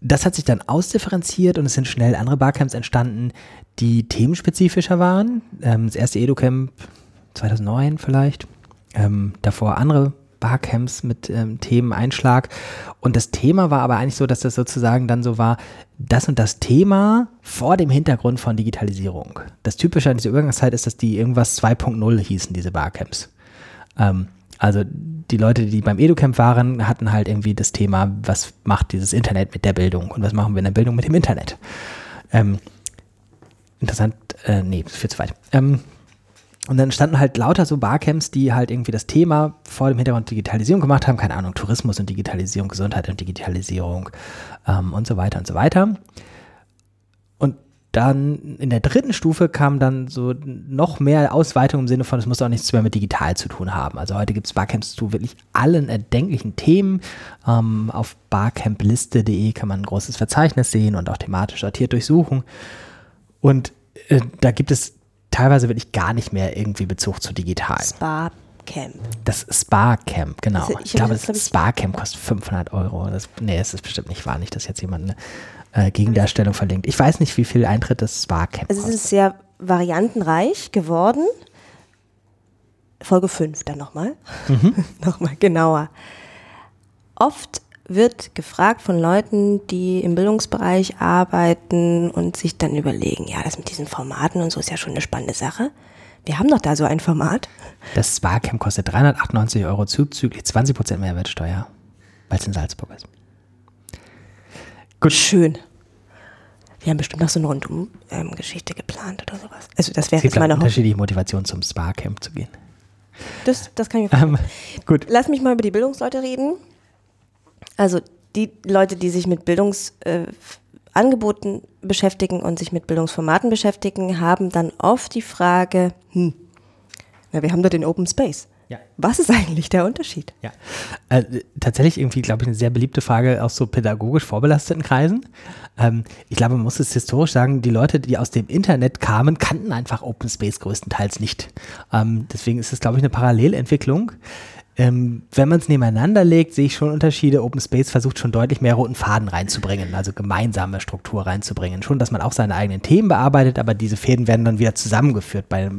Das hat sich dann ausdifferenziert und es sind schnell andere Barcamps entstanden, die themenspezifischer waren. Ähm, das erste EduCamp 2009 vielleicht. Ähm, davor andere Barcamps mit ähm, Themen Einschlag. Und das Thema war aber eigentlich so, dass das sozusagen dann so war, das und das Thema vor dem Hintergrund von Digitalisierung. Das Typische an dieser Übergangszeit ist, dass die irgendwas 2.0 hießen, diese Barcamps. Ähm, also die Leute, die beim EduCamp waren, hatten halt irgendwie das Thema, was macht dieses Internet mit der Bildung und was machen wir in der Bildung mit dem Internet. Ähm, interessant, äh, nee, viel zu weit. Ähm, und dann standen halt lauter so Barcamps, die halt irgendwie das Thema vor dem Hintergrund Digitalisierung gemacht haben, keine Ahnung, Tourismus und Digitalisierung, Gesundheit und Digitalisierung ähm, und so weiter und so weiter. Und dann in der dritten Stufe kam dann so noch mehr Ausweitung im Sinne von, es muss auch nichts mehr mit digital zu tun haben. Also heute gibt es Barcamps zu wirklich allen erdenklichen Themen. Ähm, auf barcampliste.de kann man ein großes Verzeichnis sehen und auch thematisch sortiert durchsuchen. Und äh, da gibt es teilweise wirklich gar nicht mehr irgendwie Bezug zu digital. Spa Camp. Das Spa Camp, genau. Also ich ich, glaube, das, das glaub Spa Camp kostet 500 Euro. Das, nee, es ist bestimmt nicht wahr, nicht, dass jetzt jemand eine äh, Gegendarstellung verlinkt. Ich weiß nicht, wie viel Eintritt das Spa Camp Also es kostet. ist sehr variantenreich geworden. Folge 5 dann nochmal. nochmal genauer. Oft wird gefragt von Leuten, die im Bildungsbereich arbeiten und sich dann überlegen, ja, das mit diesen Formaten und so ist ja schon eine spannende Sache. Wir haben doch da so ein Format. Das Spa Camp kostet 398 Euro zuzüglich 20% Mehrwertsteuer, weil es in Salzburg ist. Gut. Schön. Wir haben bestimmt noch so eine Rundum-Geschichte geplant oder sowas. Also das wäre jetzt meine Hoffnung. unterschiedliche Motivationen zum Spa Camp zu gehen. Das, das kann ich mir Ähm, gut. Lass mich mal über die Bildungsleute reden. Also die Leute, die sich mit Bildungsangeboten äh, beschäftigen und sich mit Bildungsformaten beschäftigen, haben dann oft die Frage, hm, na, wir haben doch den Open Space. Ja. Was ist eigentlich der Unterschied? Ja, äh, tatsächlich irgendwie, glaube ich, eine sehr beliebte Frage aus so pädagogisch vorbelasteten Kreisen. Ähm, ich glaube, man muss es historisch sagen, die Leute, die aus dem Internet kamen, kannten einfach Open Space größtenteils nicht. Ähm, deswegen ist es, glaube ich, eine Parallelentwicklung. Ähm, wenn man es nebeneinander legt, sehe ich schon Unterschiede. Open Space versucht schon deutlich mehr roten Faden reinzubringen, also gemeinsame Struktur reinzubringen. Schon, dass man auch seine eigenen Themen bearbeitet, aber diese Fäden werden dann wieder zusammengeführt, bei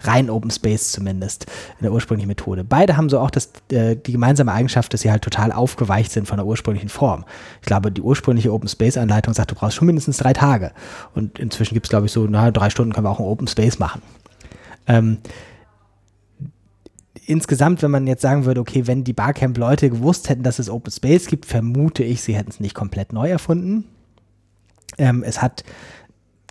reinen Open Space zumindest, in der ursprünglichen Methode. Beide haben so auch das, äh, die gemeinsame Eigenschaft, dass sie halt total aufgeweicht sind von der ursprünglichen Form. Ich glaube, die ursprüngliche Open Space Anleitung sagt, du brauchst schon mindestens drei Tage. Und inzwischen gibt es, glaube ich, so, na, drei Stunden können wir auch einen Open Space machen. Ähm, insgesamt, wenn man jetzt sagen würde, okay, wenn die Barcamp-Leute gewusst hätten, dass es Open Space gibt, vermute ich, sie hätten es nicht komplett neu erfunden. Ähm, es hat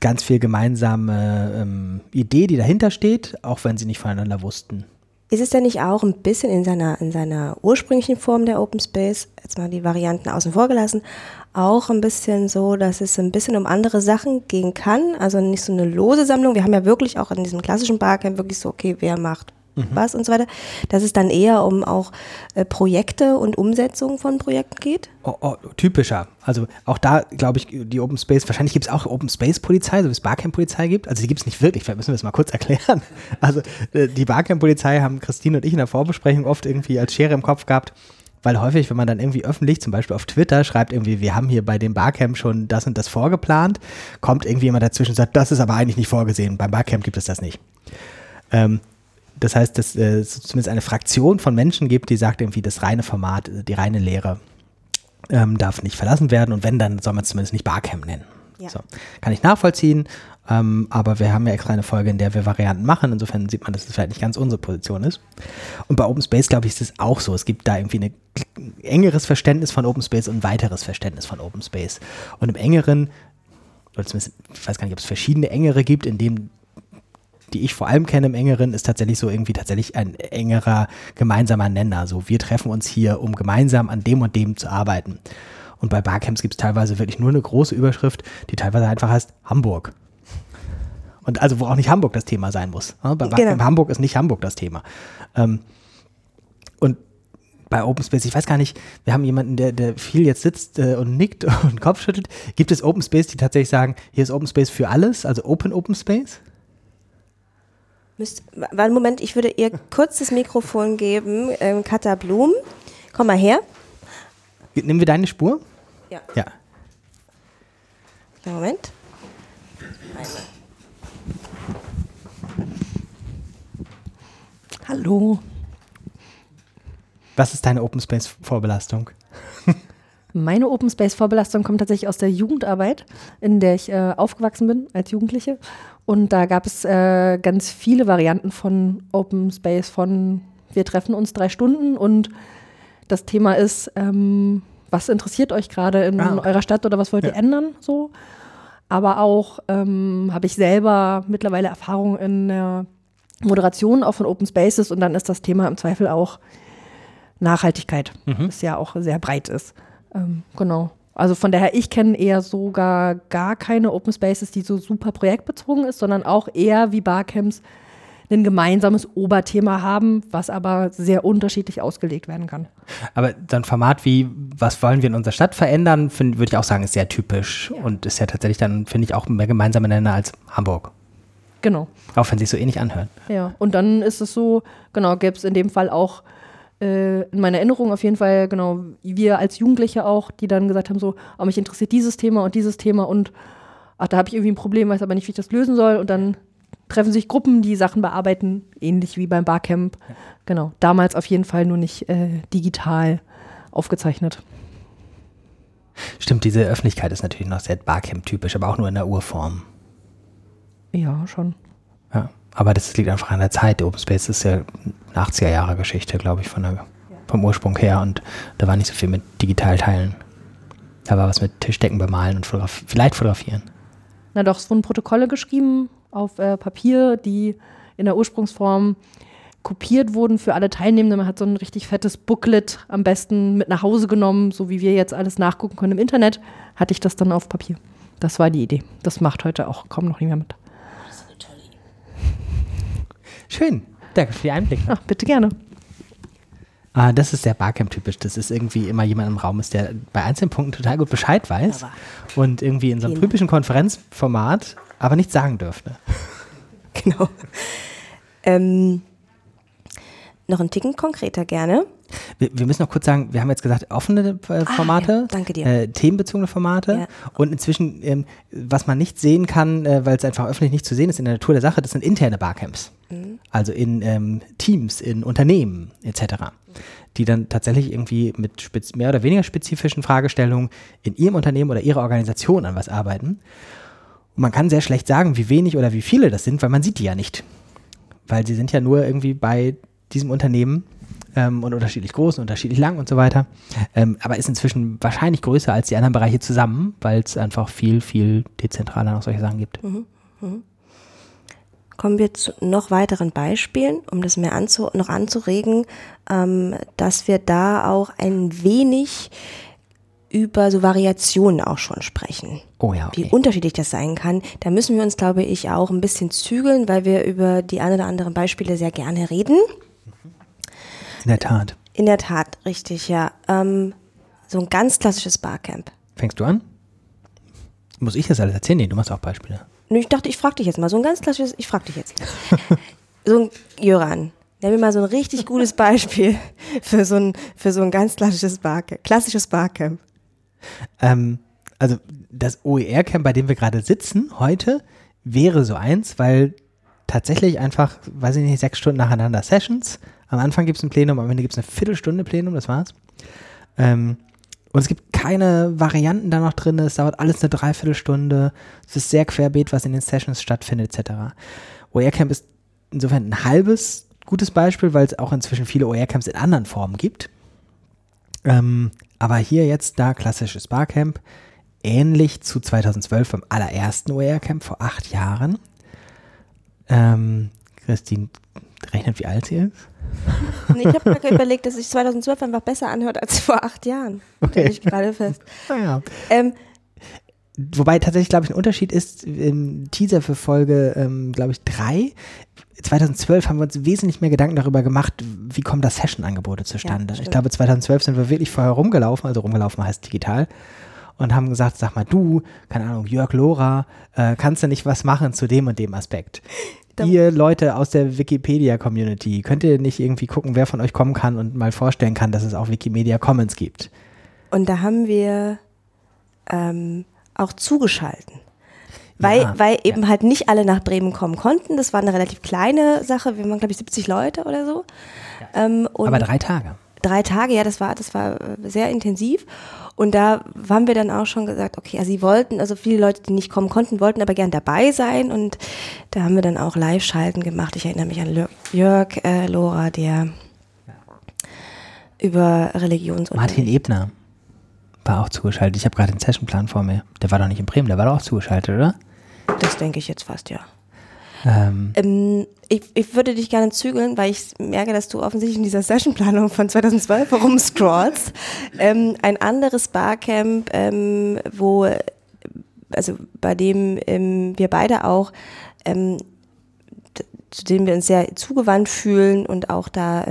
ganz viel gemeinsame ähm, Idee, die dahinter steht, auch wenn sie nicht voneinander wussten. Ist es denn nicht auch ein bisschen in seiner, in seiner ursprünglichen Form der Open Space, jetzt mal die Varianten außen vor gelassen, auch ein bisschen so, dass es ein bisschen um andere Sachen gehen kann? Also nicht so eine lose Sammlung. Wir haben ja wirklich auch in diesem klassischen Barcamp wirklich so, okay, wer macht was und so weiter. Dass es dann eher um auch äh, Projekte und Umsetzung von Projekten geht? Oh, oh, typischer. Also auch da, glaube ich, die Open Space, wahrscheinlich gibt es auch Open Space Polizei, so wie es Barcamp Polizei gibt. Also die gibt es nicht wirklich, vielleicht müssen wir das mal kurz erklären. Also äh, die Barcamp Polizei haben Christine und ich in der Vorbesprechung oft irgendwie als Schere im Kopf gehabt, weil häufig, wenn man dann irgendwie öffentlich, zum Beispiel auf Twitter, schreibt irgendwie, wir haben hier bei dem Barcamp schon das und das vorgeplant, kommt irgendwie jemand dazwischen und sagt, das ist aber eigentlich nicht vorgesehen, beim Barcamp gibt es das nicht. Ähm, das heißt, dass äh, es zumindest eine Fraktion von Menschen gibt, die sagt irgendwie, das reine Format, äh, die reine Lehre ähm, darf nicht verlassen werden und wenn, dann soll man es zumindest nicht Barcamp nennen. Ja. So. Kann ich nachvollziehen, ähm, aber wir haben ja extra eine Folge, in der wir Varianten machen. Insofern sieht man, dass es vielleicht nicht ganz unsere Position ist. Und bei Open Space, glaube ich, ist es auch so. Es gibt da irgendwie ein engeres Verständnis von Open Space und ein weiteres Verständnis von Open Space. Und im engeren, oder zumindest, ich weiß gar nicht, ob es verschiedene engere gibt, in dem die ich vor allem kenne im engeren, ist tatsächlich so irgendwie tatsächlich ein engerer gemeinsamer Nenner. So, wir treffen uns hier, um gemeinsam an dem und dem zu arbeiten. Und bei Barcamps gibt es teilweise wirklich nur eine große Überschrift, die teilweise einfach heißt Hamburg. Und also, wo auch nicht Hamburg das Thema sein muss. Ja, Bei Barcamp Genau. Hamburg ist nicht Hamburg das Thema. Ähm, und bei Open Space, ich weiß gar nicht, wir haben jemanden, der, der viel jetzt sitzt äh, und nickt und Kopf schüttelt. Gibt es Open Space, die tatsächlich sagen, hier ist Open Space für alles, also Open Open Space? Müsst, warte einen Moment, ich würde ihr kurz das Mikrofon geben. Ähm, Katha Blum, komm mal her. Nehmen wir deine Spur? Ja. Ja. Moment. Hallo. Was ist deine Open Space Vorbelastung? Meine Open Space Vorbelastung kommt tatsächlich aus der Jugendarbeit, in der ich äh, aufgewachsen bin als Jugendliche. Und da gab es äh, ganz viele Varianten von Open Space, von wir treffen uns drei Stunden und das Thema ist, ähm, was interessiert euch gerade in Ah, okay. eurer Stadt oder was wollt ihr Ja. ändern? So. Aber auch ähm, habe ich selber mittlerweile Erfahrung in der Moderation auch von Open Spaces und dann ist das Thema im Zweifel auch Nachhaltigkeit, das ja auch sehr breit ist. Ähm, genau. Also von daher, ich kenne eher sogar gar keine Open Spaces, die so super projektbezogen ist, sondern auch eher wie Barcamps ein gemeinsames Oberthema haben, was aber sehr unterschiedlich ausgelegt werden kann. Aber so ein Format wie, was wollen wir in unserer Stadt verändern, würde ich auch sagen, ist sehr typisch Ja. und ist ja tatsächlich dann, finde ich, auch mehr gemeinsamer Nenner als Hamburg. Genau. Auch wenn sie so ähnlich anhört. Ja, und dann ist es so, genau, gäbe es in dem Fall auch in meiner Erinnerung auf jeden Fall, genau, wir als Jugendliche auch, die dann gesagt haben, so, oh, mich interessiert dieses Thema und dieses Thema und ach, da habe ich irgendwie ein Problem, weiß aber nicht, wie ich das lösen soll. Und dann treffen sich Gruppen, die Sachen bearbeiten, ähnlich wie beim Barcamp. Ja. Genau, damals auf jeden Fall nur nicht äh, digital aufgezeichnet. Stimmt, diese Öffentlichkeit ist natürlich noch sehr Barcamp-typisch, aber auch nur in der Urform. Ja, schon. Aber das liegt einfach an der Zeit. Open Space ist ja eine 80er-Jahre-Geschichte, glaube ich, von der, vom Ursprung her. Und da war nicht so viel mit Digitalteilen. Da war was mit Tischdecken bemalen und fotograf vielleicht fotografieren. Na doch, es wurden Protokolle geschrieben auf äh, Papier, die in der Ursprungsform kopiert wurden für alle Teilnehmenden. Man hat so ein richtig fettes Booklet am besten mit nach Hause genommen, so wie wir jetzt alles nachgucken können im Internet, hatte ich das dann auf Papier. Das war die Idee. Das macht heute auch kaum noch niemand mit. Das ist eine tolle Idee. Schön. Danke für die Einblicke. Ach, bitte gerne. Ah, das ist sehr Barcamp-typisch. Das ist irgendwie immer jemand im Raum ist, der bei einzelnen Punkten total gut Bescheid weiß aber und irgendwie in so einem typischen Konferenzformat aber nichts sagen dürfte. Genau. Ähm, noch ein Ticken konkreter gerne. Wir, wir, müssen noch kurz sagen, wir haben jetzt gesagt, offene äh, Formate, ah, ja. Äh, themenbezogene Formate ja. und inzwischen, ähm, was man nicht sehen kann, äh, weil es einfach öffentlich nicht zu sehen ist in der Natur der Sache, das sind interne Barcamps. Mhm. Also in ähm, Teams, in Unternehmen etc. Die dann tatsächlich irgendwie mit mehr oder weniger spezifischen Fragestellungen in ihrem Unternehmen oder ihrer Organisation an was arbeiten. Und man kann sehr schlecht sagen, wie wenig oder wie viele das sind, weil man sieht die ja nicht. Weil sie sind ja nur irgendwie bei diesem Unternehmen ähm, und unterschiedlich groß und unterschiedlich lang und so weiter. Ähm, aber ist inzwischen wahrscheinlich größer als die anderen Bereiche zusammen, weil es einfach viel, viel dezentraler noch solche Sachen gibt. Mhm. Mhm. Kommen wir zu noch weiteren Beispielen, um das mehr anzu noch anzuregen, ähm, dass wir da auch ein wenig über so Variationen auch schon sprechen. Oh ja. Okay. Wie unterschiedlich das sein kann. Da müssen wir uns, glaube ich, auch ein bisschen zügeln, weil wir über die ein oder anderen Beispiele sehr gerne reden. In der Tat. In der Tat, richtig, ja. Ähm, so ein ganz klassisches Barcamp. Fängst du an? Muss ich das alles erzählen? Nee, du machst auch Beispiele. Nö, ich dachte, ich frage dich jetzt mal. So ein ganz klassisches, ich frage dich jetzt. so ein Jöran, nenn mir mal so ein richtig gutes Beispiel für so ein, für so ein ganz klassisches Barcamp. Klassisches Barcamp. Ähm, also das OER-Camp, bei dem wir gerade sitzen heute, wäre so eins, weil tatsächlich einfach, weiß ich nicht, sechs Stunden nacheinander Sessions, am Anfang gibt es ein Plenum, am Ende gibt es eine Viertelstunde Plenum, das war's. Ähm, und es gibt keine Varianten da noch drin, es dauert alles eine Dreiviertelstunde, es ist sehr querbeet, was in den Sessions stattfindet, etc. OER-Camp ist insofern ein halbes gutes Beispiel, weil es auch inzwischen viele OER-Camps in anderen Formen gibt. Ähm, aber hier jetzt da klassisches Barcamp, ähnlich zu 2012 beim allerersten OER-Camp vor acht Jahren. Ähm, Christine rechnet, wie alt sie ist. Ich habe mir überlegt, dass sich 2012 einfach besser anhört als vor acht Jahren. Okay. ich gerade fest. Naja. Ähm, Wobei tatsächlich, glaube ich, ein Unterschied ist, im Teaser für Folge, ähm, glaube ich, drei. 2012 haben wir uns wesentlich mehr Gedanken darüber gemacht, wie kommen da Session-Angebote zustande. Ja, ich glaube, 2012 sind wir wirklich vorher rumgelaufen, also rumgelaufen heißt digital, und haben gesagt, sag mal, du, keine Ahnung, Jörg Lora, äh, kannst du nicht was machen zu dem und dem Aspekt? Ihr Leute aus der Wikipedia-Community, könnt ihr nicht irgendwie gucken, wer von euch kommen kann und mal vorstellen kann, dass es auch Wikimedia Commons gibt? Und da haben wir ähm, auch zugeschalten. Weil, ja, weil eben ja. halt nicht alle nach Bremen kommen konnten. Das war eine relativ kleine Sache. Wir waren, glaube ich, 70 Leute oder so. Ja. Ähm, Aber drei Tage. Drei Tage, ja, das war, das war äh, sehr intensiv. Und da haben wir dann auch schon gesagt, okay, also sie wollten, also viele Leute, die nicht kommen konnten, wollten aber gern dabei sein. Und da haben wir dann auch Live-Schalten gemacht. Ich erinnere mich an Jörg äh, Lora, der über Religions- Martin Ebner war auch zugeschaltet. Ich habe gerade den Sessionplan vor mir. Der war doch nicht in Bremen, der war doch auch zugeschaltet, oder? Das denke ich jetzt fast, ja. Ähm. Ähm, ich, ich, würde dich gerne zügeln, weil ich merke, dass du offensichtlich in dieser Sessionplanung von 2012 herumscrollst. ähm, ein anderes Barcamp, ähm, wo, also bei dem ähm, wir beide auch, ähm, zu dem wir uns sehr zugewandt fühlen und auch da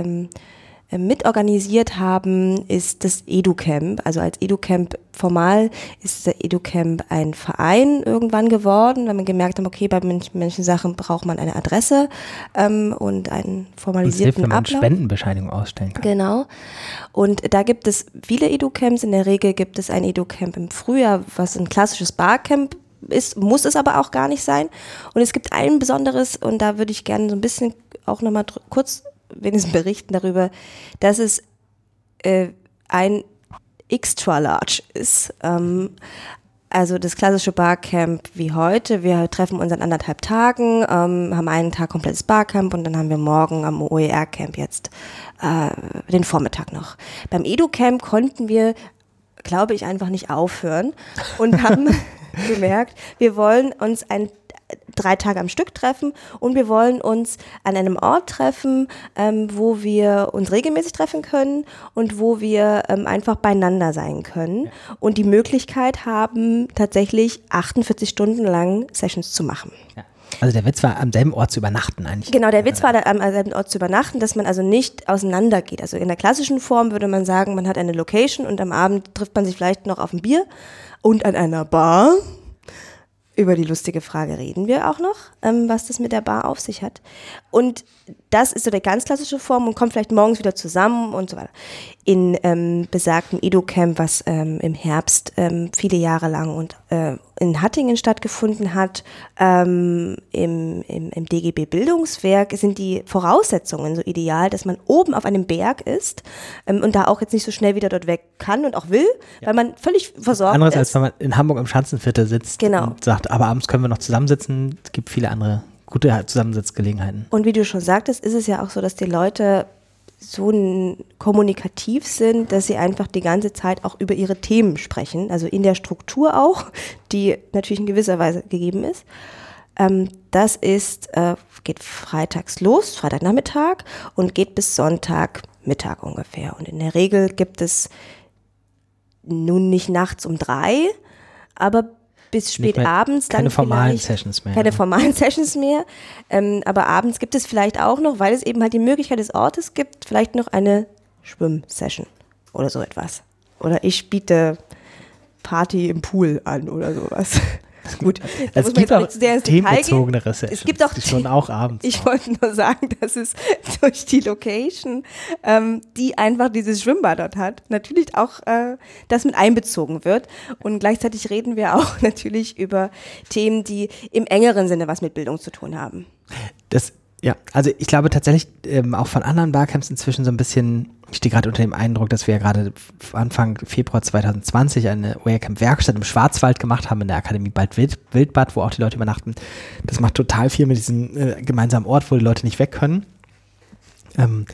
mitorganisiert haben, ist das EduCamp. Also als EduCamp formal ist der EduCamp ein Verein irgendwann geworden, weil man gemerkt hat, okay, bei manchen Sachen braucht man eine Adresse ähm, und einen formalisierten und hilft, wenn man Ablauf. Spendenbescheinigung ausstellen kann. Genau. Und da gibt es viele EduCamps. In der Regel gibt es ein EduCamp im Frühjahr, was ein klassisches Barcamp ist, muss es aber auch gar nicht sein. Und es gibt ein besonderes, und da würde ich gerne so ein bisschen auch nochmal kurz wenigstens berichten darüber, dass es äh, ein Extra Large ist. Ähm, also das klassische Barcamp wie heute. Wir treffen uns an anderthalb Tagen, ähm, haben einen Tag komplettes Barcamp und dann haben wir morgen am OER-Camp jetzt äh, den Vormittag noch. Beim Edu-Camp konnten wir, glaube ich, einfach nicht aufhören und haben gemerkt, wir wollen uns ein drei Tage am Stück treffen und wir wollen uns an einem Ort treffen, ähm, wo wir uns regelmäßig treffen können und wo wir ähm, einfach beieinander sein können und die Möglichkeit haben, tatsächlich 48 Stunden lang Sessions zu machen. Ja. Also der Witz war, am selben Ort zu übernachten eigentlich. Genau, der Witz war, am selben Ort zu übernachten, dass man also nicht auseinander geht. Also in der klassischen Form würde man sagen, man hat eine Location und am Abend trifft man sich vielleicht noch auf ein Bier und an einer Bar über die lustige Frage reden wir auch noch, ähm, was das mit der Bar auf sich hat. Und das ist so der ganz klassische Form und kommt vielleicht morgens wieder zusammen und so weiter. In ähm, besagtem Edo-Camp, was ähm, im Herbst ähm, viele Jahre lang und äh, in Hattingen stattgefunden hat, ähm, im, im, im DGB Bildungswerk, sind die Voraussetzungen so ideal, dass man oben auf einem Berg ist ähm, und da auch jetzt nicht so schnell wieder dort weg kann und auch will, ja. weil man völlig versorgt Anderes, ist. als wenn man in Hamburg im Schanzenviertel sitzt genau. und sagt, aber abends können wir noch zusammensitzen. Es gibt viele andere gute Zusammensitzgelegenheiten. Und wie du schon sagtest, ist es ja auch so, dass die Leute so kommunikativ sind, dass sie einfach die ganze Zeit auch über ihre Themen sprechen, also in der Struktur auch, die natürlich in gewisser Weise gegeben ist. Ähm, das ist, äh, geht freitags los, Freitagnachmittag und geht bis Sonntagmittag ungefähr. Und in der Regel gibt es nun nicht nachts um drei, aber bis spät mehr, abends. Dann keine formalen Sessions mehr. Keine formalen Sessions mehr. Ähm, aber abends gibt es vielleicht auch noch, weil es eben halt die Möglichkeit des Ortes gibt, vielleicht noch eine Schwimmsession oder so etwas. Oder ich biete Party im Pool an oder sowas. Gut, es gibt auch themenbezogenere Sessions. Es gibt auch schon auch abends. Ich wollte nur sagen, dass es durch die Location, ähm, die einfach dieses Schwimmbad dort hat, natürlich auch äh, das mit einbezogen wird. Und gleichzeitig reden wir auch natürlich über Themen, die im engeren Sinne was mit Bildung zu tun haben. Das ja, also ich glaube tatsächlich ähm, auch von anderen Barcamps inzwischen so ein bisschen, ich stehe gerade unter dem Eindruck, dass wir ja gerade Anfang Februar 2020 eine Warecamp-Werkstatt im Schwarzwald gemacht haben in der Akademie Bald Wild, Wildbad, wo auch die Leute übernachten. Das macht total viel mit diesem äh, gemeinsamen Ort, wo die Leute nicht weg können. Ähm,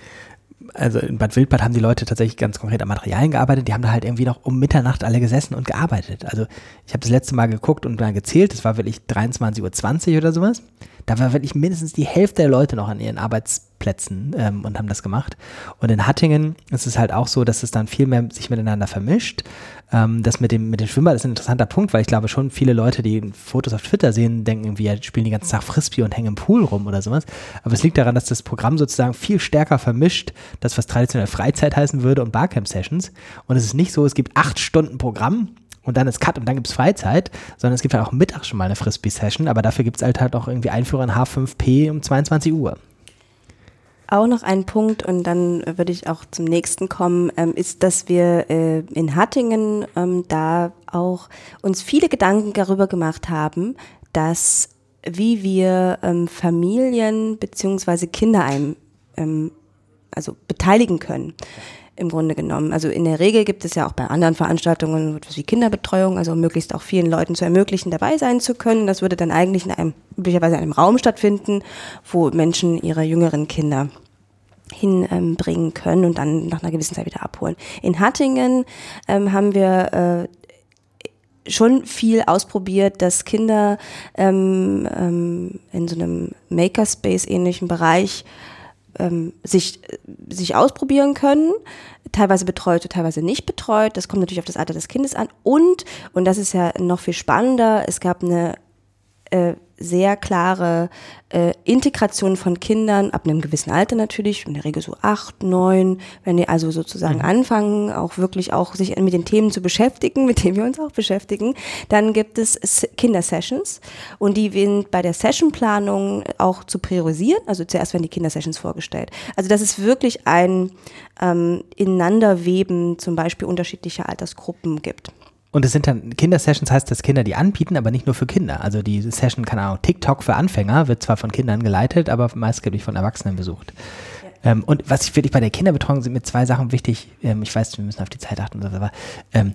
also in Bad Wildbad haben die Leute tatsächlich ganz konkret an Materialien gearbeitet. Die haben da halt irgendwie noch um Mitternacht alle gesessen und gearbeitet. Also ich habe das letzte Mal geguckt und dann gezählt. Das war wirklich 23.20 Uhr oder sowas. Da war wirklich mindestens die Hälfte der Leute noch an ihren Arbeitsplätzen ähm, und haben das gemacht. Und in Hattingen ist es halt auch so, dass es dann viel mehr sich miteinander vermischt. Ähm, das mit dem, mit dem Schwimmbad ist ein interessanter Punkt, weil ich glaube schon viele Leute, die Fotos auf Twitter sehen, denken ja, spielen den ganzen Tag Frisbee und hängen im Pool rum oder sowas. Aber es liegt daran, dass das Programm sozusagen viel stärker vermischt, das was traditionell Freizeit heißen würde und Barcamp-Sessions. Und es ist nicht so, es gibt acht Stunden Programm und dann ist Cut und dann gibt es Freizeit, sondern es gibt halt auch mittags schon mal eine Frisbee-Session, aber dafür gibt es halt, halt auch irgendwie Einführer in H5P um 22 Uhr. Auch noch ein Punkt und dann würde ich auch zum nächsten kommen, ähm, ist, dass wir äh, in Hattingen ähm, da auch uns viele Gedanken darüber gemacht haben, dass wie wir ähm, Familien beziehungsweise Kinder ein, ähm, also beteiligen können im Grunde genommen. Also in der Regel gibt es ja auch bei anderen Veranstaltungen etwas wie Kinderbetreuung, also möglichst auch vielen Leuten zu ermöglichen, dabei sein zu können. Das würde dann eigentlich in einem, üblicherweise in einem Raum stattfinden, wo Menschen ihre jüngeren Kinder hinbringen ähm, können und dann nach einer gewissen Zeit wieder abholen. In Hattingen ähm, haben wir äh, schon viel ausprobiert, dass Kinder ähm, ähm, in so einem Makerspace-ähnlichen Bereich ähm, sich, sich ausprobieren können, teilweise betreut, teilweise nicht betreut. Das kommt natürlich auf das Alter des Kindes an. Und, und das ist ja noch viel spannender, es gab eine äh, sehr klare äh, Integration von Kindern ab einem gewissen Alter natürlich, in der Regel so acht, neun, wenn die also sozusagen mhm. anfangen, auch wirklich auch sich mit den Themen zu beschäftigen, mit denen wir uns auch beschäftigen, dann gibt es Kindersessions und die sind bei der Sessionplanung auch zu priorisieren. Also zuerst werden die Kindersessions vorgestellt. Also das ist wirklich ein ähm, Ineinanderweben zum Beispiel unterschiedlicher Altersgruppen gibt. Und es sind dann Kindersessions, heißt das Kinder, die anbieten, aber nicht nur für Kinder. Also die Session, keine Ahnung, TikTok für Anfänger wird zwar von Kindern geleitet, aber maßgeblich von Erwachsenen besucht. Ja. Ähm, und was ich wirklich bei der Kinderbetreuung sind mir zwei Sachen wichtig. Ähm, ich weiß, wir müssen auf die Zeit achten, aber ähm,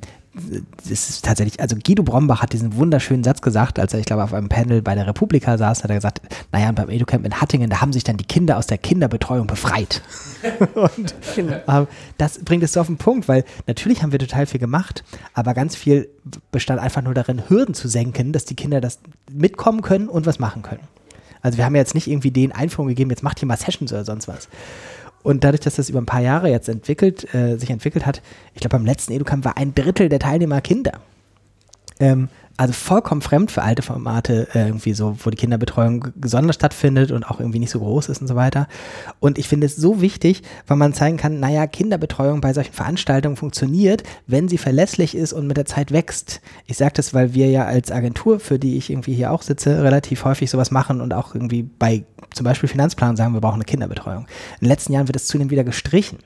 es ist tatsächlich, also Guido Brombach hat diesen wunderschönen Satz gesagt, als er, ich glaube, auf einem Panel bei der Republika saß, hat er gesagt, naja, und beim EduCamp in Hattingen, da haben sich dann die Kinder aus der Kinderbetreuung befreit. und äh, das bringt es so auf den Punkt, weil natürlich haben wir total viel gemacht, aber ganz viel bestand einfach nur darin, Hürden zu senken, dass die Kinder das mitkommen können und was machen können. Also wir haben ja jetzt nicht irgendwie den Einführung gegeben, jetzt macht ihr mal Sessions oder sonst was. Und dadurch, dass das über ein paar Jahre jetzt entwickelt, äh, sich entwickelt hat, ich glaube, beim letzten Educamp war ein Drittel der Teilnehmer Kinder. Ähm, also vollkommen fremd für alte Formate, äh, irgendwie so, wo die Kinderbetreuung gesondert stattfindet und auch irgendwie nicht so groß ist und so weiter. Und ich finde es so wichtig, weil man zeigen kann, naja, Kinderbetreuung bei solchen Veranstaltungen funktioniert, wenn sie verlässlich ist und mit der Zeit wächst. Ich sage das, weil wir ja als Agentur, für die ich irgendwie hier auch sitze, relativ häufig sowas machen und auch irgendwie bei zum Beispiel Finanzplan sagen, wir brauchen eine Kinderbetreuung. In den letzten Jahren wird es zunehmend wieder gestrichen.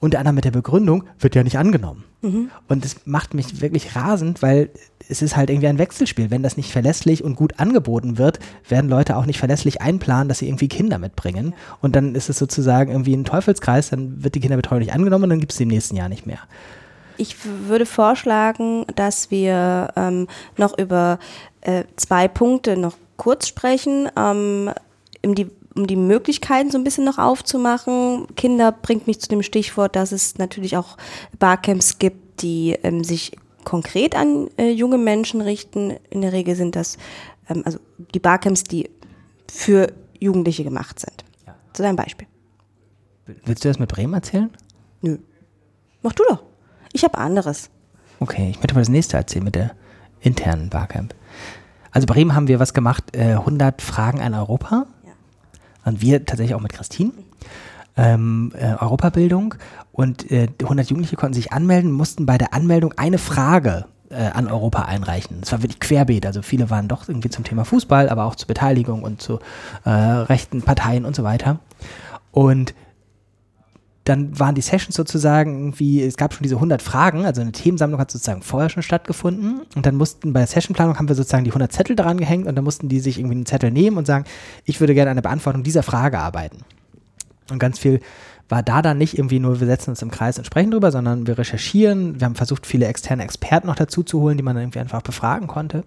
Unter anderem mit der Begründung, wird ja nicht angenommen. Mhm. Und das macht mich wirklich rasend, weil es ist halt irgendwie ein Wechselspiel. Wenn das nicht verlässlich und gut angeboten wird, werden Leute auch nicht verlässlich einplanen, dass sie irgendwie Kinder mitbringen. Und dann ist es sozusagen irgendwie ein Teufelskreis, dann wird die Kinderbetreuung nicht angenommen und dann gibt es sie im nächsten Jahr nicht mehr. Ich würde vorschlagen, dass wir ähm, noch über äh, zwei Punkte noch kurz sprechen. Ähm, die um die Möglichkeiten so ein bisschen noch aufzumachen. Kinder bringt mich zu dem Stichwort, dass es natürlich auch Barcamps gibt, die ähm, sich konkret an äh, junge Menschen richten. In der Regel sind das ähm, also die Barcamps, die für Jugendliche gemacht sind. Ja. Zu deinem Beispiel. Willst du das mit Bremen erzählen? Nö. Mach du doch. Ich habe anderes. Okay, ich möchte mal das nächste erzählen mit der internen Barcamp. Also Bremen haben wir was gemacht, äh, 100 Fragen an Europa. Und wir tatsächlich auch mit Christine. Ähm, äh, Europabildung und äh, 100 Jugendliche konnten sich anmelden, mussten bei der Anmeldung eine Frage äh, an Europa einreichen. Es war wirklich querbeet, also viele waren doch irgendwie zum Thema Fußball, aber auch zur Beteiligung und zu äh, rechten Parteien und so weiter. Und dann waren die Sessions sozusagen irgendwie, es gab schon diese 100 Fragen, also eine Themensammlung hat sozusagen vorher schon stattgefunden und dann mussten bei der Sessionplanung haben wir sozusagen die 100 Zettel dran gehängt und dann mussten die sich irgendwie einen Zettel nehmen und sagen, ich würde gerne an der Beantwortung dieser Frage arbeiten. Und ganz viel war da dann nicht irgendwie nur, wir setzen uns im Kreis und sprechen drüber, sondern wir recherchieren, wir haben versucht, viele externe Experten noch dazu zu holen, die man dann irgendwie einfach befragen konnte.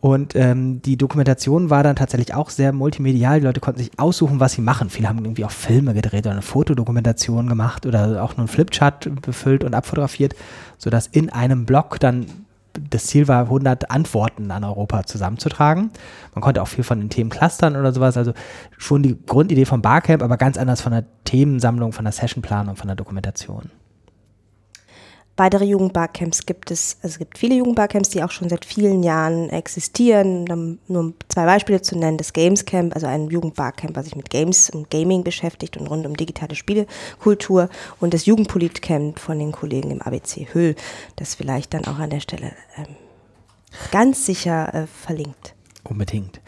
Und ähm, die Dokumentation war dann tatsächlich auch sehr multimedial. Die Leute konnten sich aussuchen, was sie machen. Viele haben irgendwie auch Filme gedreht oder eine Fotodokumentation gemacht oder auch nur einen Flipchart befüllt und abfotografiert, sodass in einem Blog dann das Ziel war, 100 Antworten an Europa zusammenzutragen. Man konnte auch viel von den Themen clustern oder sowas. Also schon die Grundidee vom Barcamp, aber ganz anders von der Themensammlung, von der Sessionplanung, von der Dokumentation. Weitere Jugendbarcamps gibt es, also es gibt viele Jugendbarcamps, die auch schon seit vielen Jahren existieren. Um nur zwei Beispiele zu nennen, das Games Camp, also ein Jugendbarcamp, was sich mit Games und Gaming beschäftigt und rund um digitale Spielekultur und das Jugendpolitcamp von den Kollegen im ABC Hüll, das vielleicht dann auch an der Stelle ähm, ganz sicher äh, verlinkt. Unbedingt.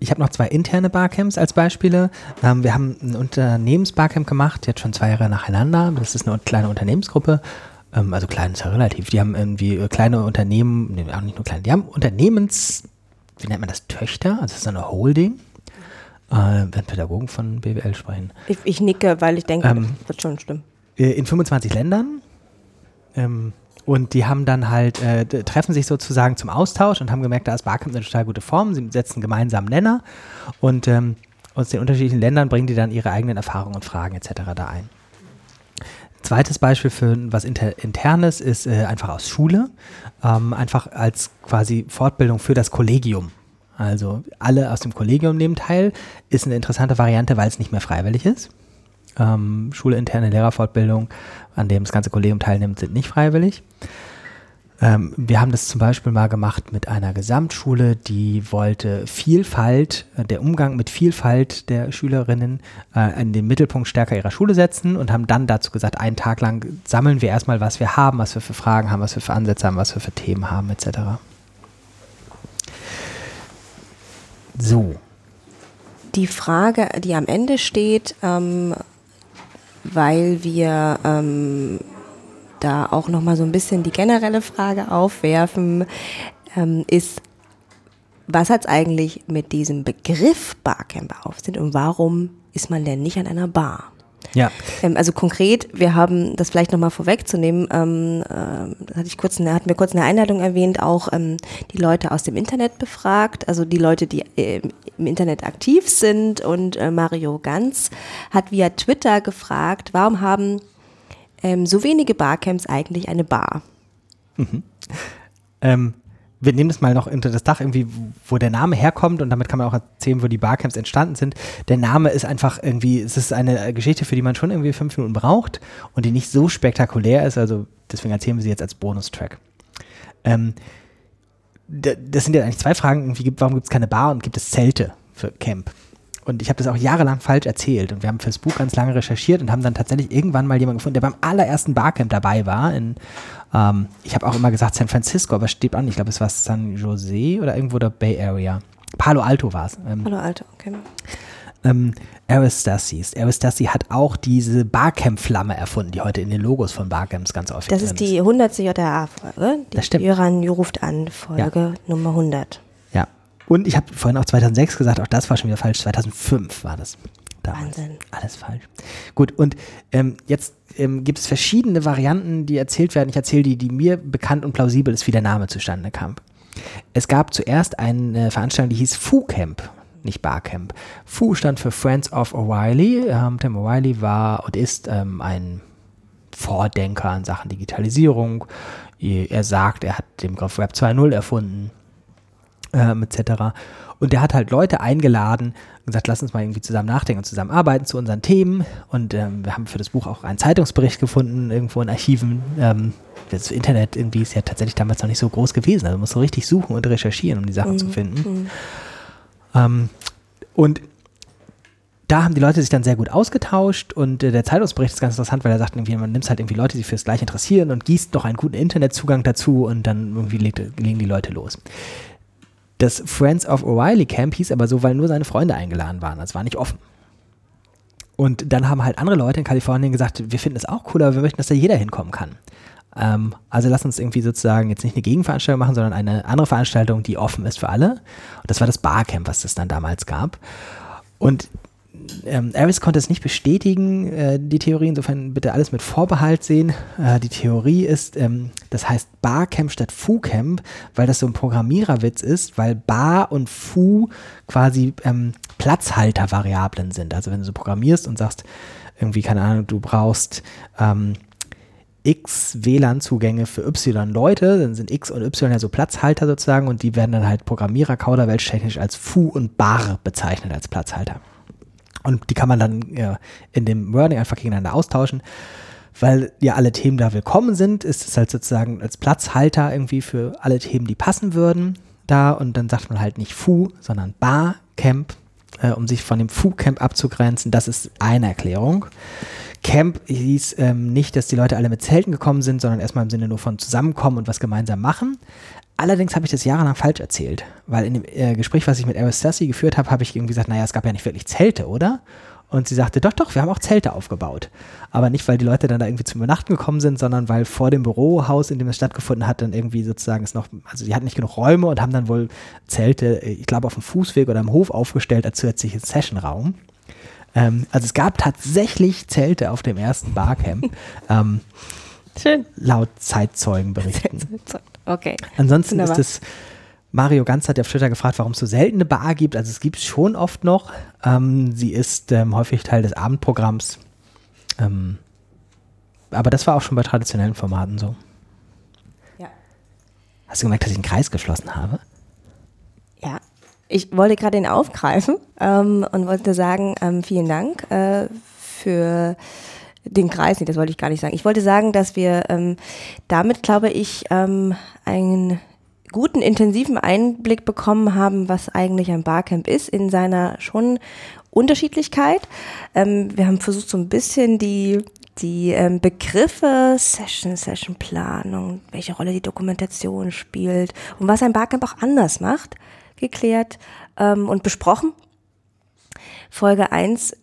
Ich habe noch zwei interne Barcamps als Beispiele. Ähm, wir haben ein Unternehmensbarcamp gemacht, jetzt schon zwei Jahre nacheinander. Das ist eine kleine Unternehmensgruppe ähm, also klein ist ja relativ, die haben irgendwie äh, kleine Unternehmen, nee, auch nicht nur kleine, die haben Unternehmens, wie nennt man das, Töchter, also das ist eine Holding. Äh, wenn Pädagogen von BWL sprechen. Ich, ich nicke, weil ich denke, ähm, das wird schon stimmen. Äh, in 25 Ländern. Ähm, und die haben dann halt, äh, treffen sich sozusagen zum Austausch und haben gemerkt, da ist Barcamp eine total gute Form. Sie setzen gemeinsamen Nenner und ähm, aus den unterschiedlichen Ländern bringen die dann ihre eigenen Erfahrungen und Fragen etc. da ein. Zweites Beispiel für was Inter Internes ist äh, einfach aus Schule, ähm, einfach als quasi Fortbildung für das Kollegium. Also alle aus dem Kollegium nehmen teil, ist eine interessante Variante, weil es nicht mehr freiwillig ist. Ähm, Schule interne Lehrerfortbildung, an dem das ganze Kollegium teilnimmt, sind nicht freiwillig. Ähm, wir haben das zum Beispiel mal gemacht mit einer Gesamtschule, die wollte Vielfalt, äh, der Umgang mit Vielfalt der Schülerinnen äh, in den Mittelpunkt stärker ihrer Schule setzen und haben dann dazu gesagt, einen Tag lang sammeln wir erstmal, was wir haben, was wir für Fragen haben, was wir für Ansätze haben, was wir für Themen haben, etc. So. Die Frage, die am Ende steht, ähm, weil wir ähm, da auch noch mal so ein bisschen die generelle Frage aufwerfen, ähm, ist, was hat es eigentlich mit diesem Begriff Barcamp auf sich und warum ist man denn nicht an einer Bar? Ja. Ähm, also konkret, wir haben das vielleicht nochmal vorwegzunehmen, ähm, äh, hatte ich kurz eine, hatten wir kurz eine Einladung erwähnt, auch ähm, die Leute aus dem Internet befragt, also die Leute, die äh, im Internet aktiv sind und äh, Mario Ganz hat via Twitter gefragt, warum haben ähm, so wenige Barcamps eigentlich eine Bar? Mhm. Ähm, wir nehmen das mal noch unter das Dach, irgendwie, wo der Name herkommt und damit kann man auch erzählen, wo die Barcamps entstanden sind. Der Name ist einfach irgendwie, es ist eine Geschichte, für die man schon irgendwie fünf Minuten braucht und die nicht so spektakulär ist, also deswegen erzählen wir sie jetzt als Bonustrack. Ähm, das sind ja eigentlich zwei Fragen, warum gibt es keine Bar und gibt es Zelte für Camp? Und ich habe das auch jahrelang falsch erzählt. Und wir haben fürs Buch ganz lange recherchiert und haben dann tatsächlich irgendwann mal jemanden gefunden, der beim allerersten Barcamp dabei war. In, ähm, ich habe auch immer gesagt San Francisco, aber steht an. Ich glaube, es war San Jose oder irgendwo der Bay Area. Palo Alto war es. Ähm, Palo Alto, okay. Ähm, Aristasis. Aristasis hat auch diese Barcamp-Flamme erfunden, die heute in den Logos von Barcamps ganz oft Das ist die 100. JRA-Folge. Das stimmt. Jöran ruft an, Folge ja. Nummer 100. Und ich habe vorhin auch 2006 gesagt, auch das war schon wieder falsch. 2005 war das. Damals. Wahnsinn. Alles falsch. Gut, und ähm, jetzt ähm, gibt es verschiedene Varianten, die erzählt werden. Ich erzähle die, die mir bekannt und plausibel ist, wie der Name zustande kam. Es gab zuerst eine Veranstaltung, die hieß Fu Camp, nicht Barcamp. Fu stand für Friends of O'Reilly. Ähm, Tim O'Reilly war und ist ähm, ein Vordenker in Sachen Digitalisierung. Er sagt, er hat den Begriff Web 2.0 erfunden ähm, etc. Und der hat halt Leute eingeladen und gesagt, lass uns mal irgendwie zusammen nachdenken und zusammen arbeiten zu unseren Themen. Und ähm, wir haben für das Buch auch einen Zeitungsbericht gefunden, irgendwo in Archiven. Ähm, das Internet irgendwie ist ja tatsächlich damals noch nicht so groß gewesen. Also man muss so richtig suchen und recherchieren, um die Sachen mhm. zu finden. Mhm. Ähm, und da haben die Leute sich dann sehr gut ausgetauscht und äh, der Zeitungsbericht ist ganz interessant, weil er sagt, irgendwie, man nimmt halt irgendwie Leute, die sich fürs Gleiche interessieren und gießt noch einen guten Internetzugang dazu und dann irgendwie legt, legen die Leute los. Das Friends of O'Reilly Camp hieß aber so, weil nur seine Freunde eingeladen waren. Das war nicht offen. Und dann haben halt andere Leute in Kalifornien gesagt, wir finden es auch cool, aber wir möchten, dass da jeder hinkommen kann. Ähm, also lass uns irgendwie sozusagen jetzt nicht eine Gegenveranstaltung machen, sondern eine andere Veranstaltung, die offen ist für alle. Und das war das Barcamp, was es dann damals gab. Und ähm, Aris konnte es nicht bestätigen, äh, die Theorie, insofern bitte alles mit Vorbehalt sehen. Äh, die Theorie ist, ähm, das heißt Barcamp statt Fu-Camp, weil das so ein Programmiererwitz ist, weil Bar und Fu quasi ähm, Platzhaltervariablen sind. Also wenn du so programmierst und sagst, irgendwie, keine Ahnung, du brauchst ähm, X WLAN-Zugänge für Y Leute, dann sind X und Y ja so Platzhalter sozusagen und die werden dann halt Programmierer kauderwelsch als Fu und Bar bezeichnet als Platzhalter. Und die kann man dann ja, in dem Wording einfach gegeneinander austauschen. Weil ja alle Themen da willkommen sind, ist es halt sozusagen als Platzhalter irgendwie für alle Themen, die passen würden, da. Und dann sagt man halt nicht Fu, sondern Bar Camp, äh, um sich von dem Fu Camp abzugrenzen. Das ist eine Erklärung. Camp hieß ähm, nicht, dass die Leute alle mit Zelten gekommen sind, sondern erstmal im Sinne nur von zusammenkommen und was gemeinsam machen. Allerdings habe ich das jahrelang falsch erzählt, weil in dem äh, Gespräch, was ich mit Eris Stassi geführt habe, habe ich irgendwie gesagt, naja, es gab ja nicht wirklich Zelte, oder? Und sie sagte, doch, doch, wir haben auch Zelte aufgebaut. Aber nicht, weil die Leute dann da irgendwie zum Übernachten gekommen sind, sondern weil vor dem Bürohaus, in dem es stattgefunden hat, dann irgendwie sozusagen es noch, also die hatten nicht genug Räume und haben dann wohl Zelte, ich glaube, auf dem Fußweg oder im Hof aufgestellt als zusätzlichen Sessionraum. Ähm, also es gab tatsächlich Zelte auf dem ersten Barcamp. ähm, Schön. Laut Zeitzeugenberichten. Okay. Ansonsten Wunderbar. ist es, Mario Ganz hat ja auf Twitter gefragt, warum es so selten eine Bar gibt. Also es gibt es schon oft noch. Ähm, sie ist ähm, häufig Teil des Abendprogramms. Ähm, aber das war auch schon bei traditionellen Formaten so. Ja. Hast du gemerkt, dass ich einen Kreis geschlossen habe? Ja. Ich wollte gerade den aufgreifen ähm, und wollte sagen, ähm, vielen Dank äh, für den Kreis nicht, das wollte ich gar nicht sagen. Ich wollte sagen, dass wir ähm, damit, glaube ich, ähm, einen guten, intensiven Einblick bekommen haben, was eigentlich ein Barcamp ist, in seiner schon Unterschiedlichkeit. Ähm, wir haben versucht, so ein bisschen die die ähm, Begriffe Session, Sessionplanung, welche Rolle die Dokumentation spielt und was ein Barcamp auch anders macht, geklärt ähm, und besprochen. Folge 1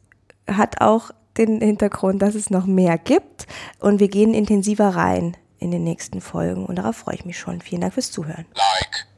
hat auch den Hintergrund, dass es noch mehr gibt und wir gehen intensiver rein in den nächsten Folgen und darauf freue ich mich schon. Vielen Dank fürs Zuhören. Like.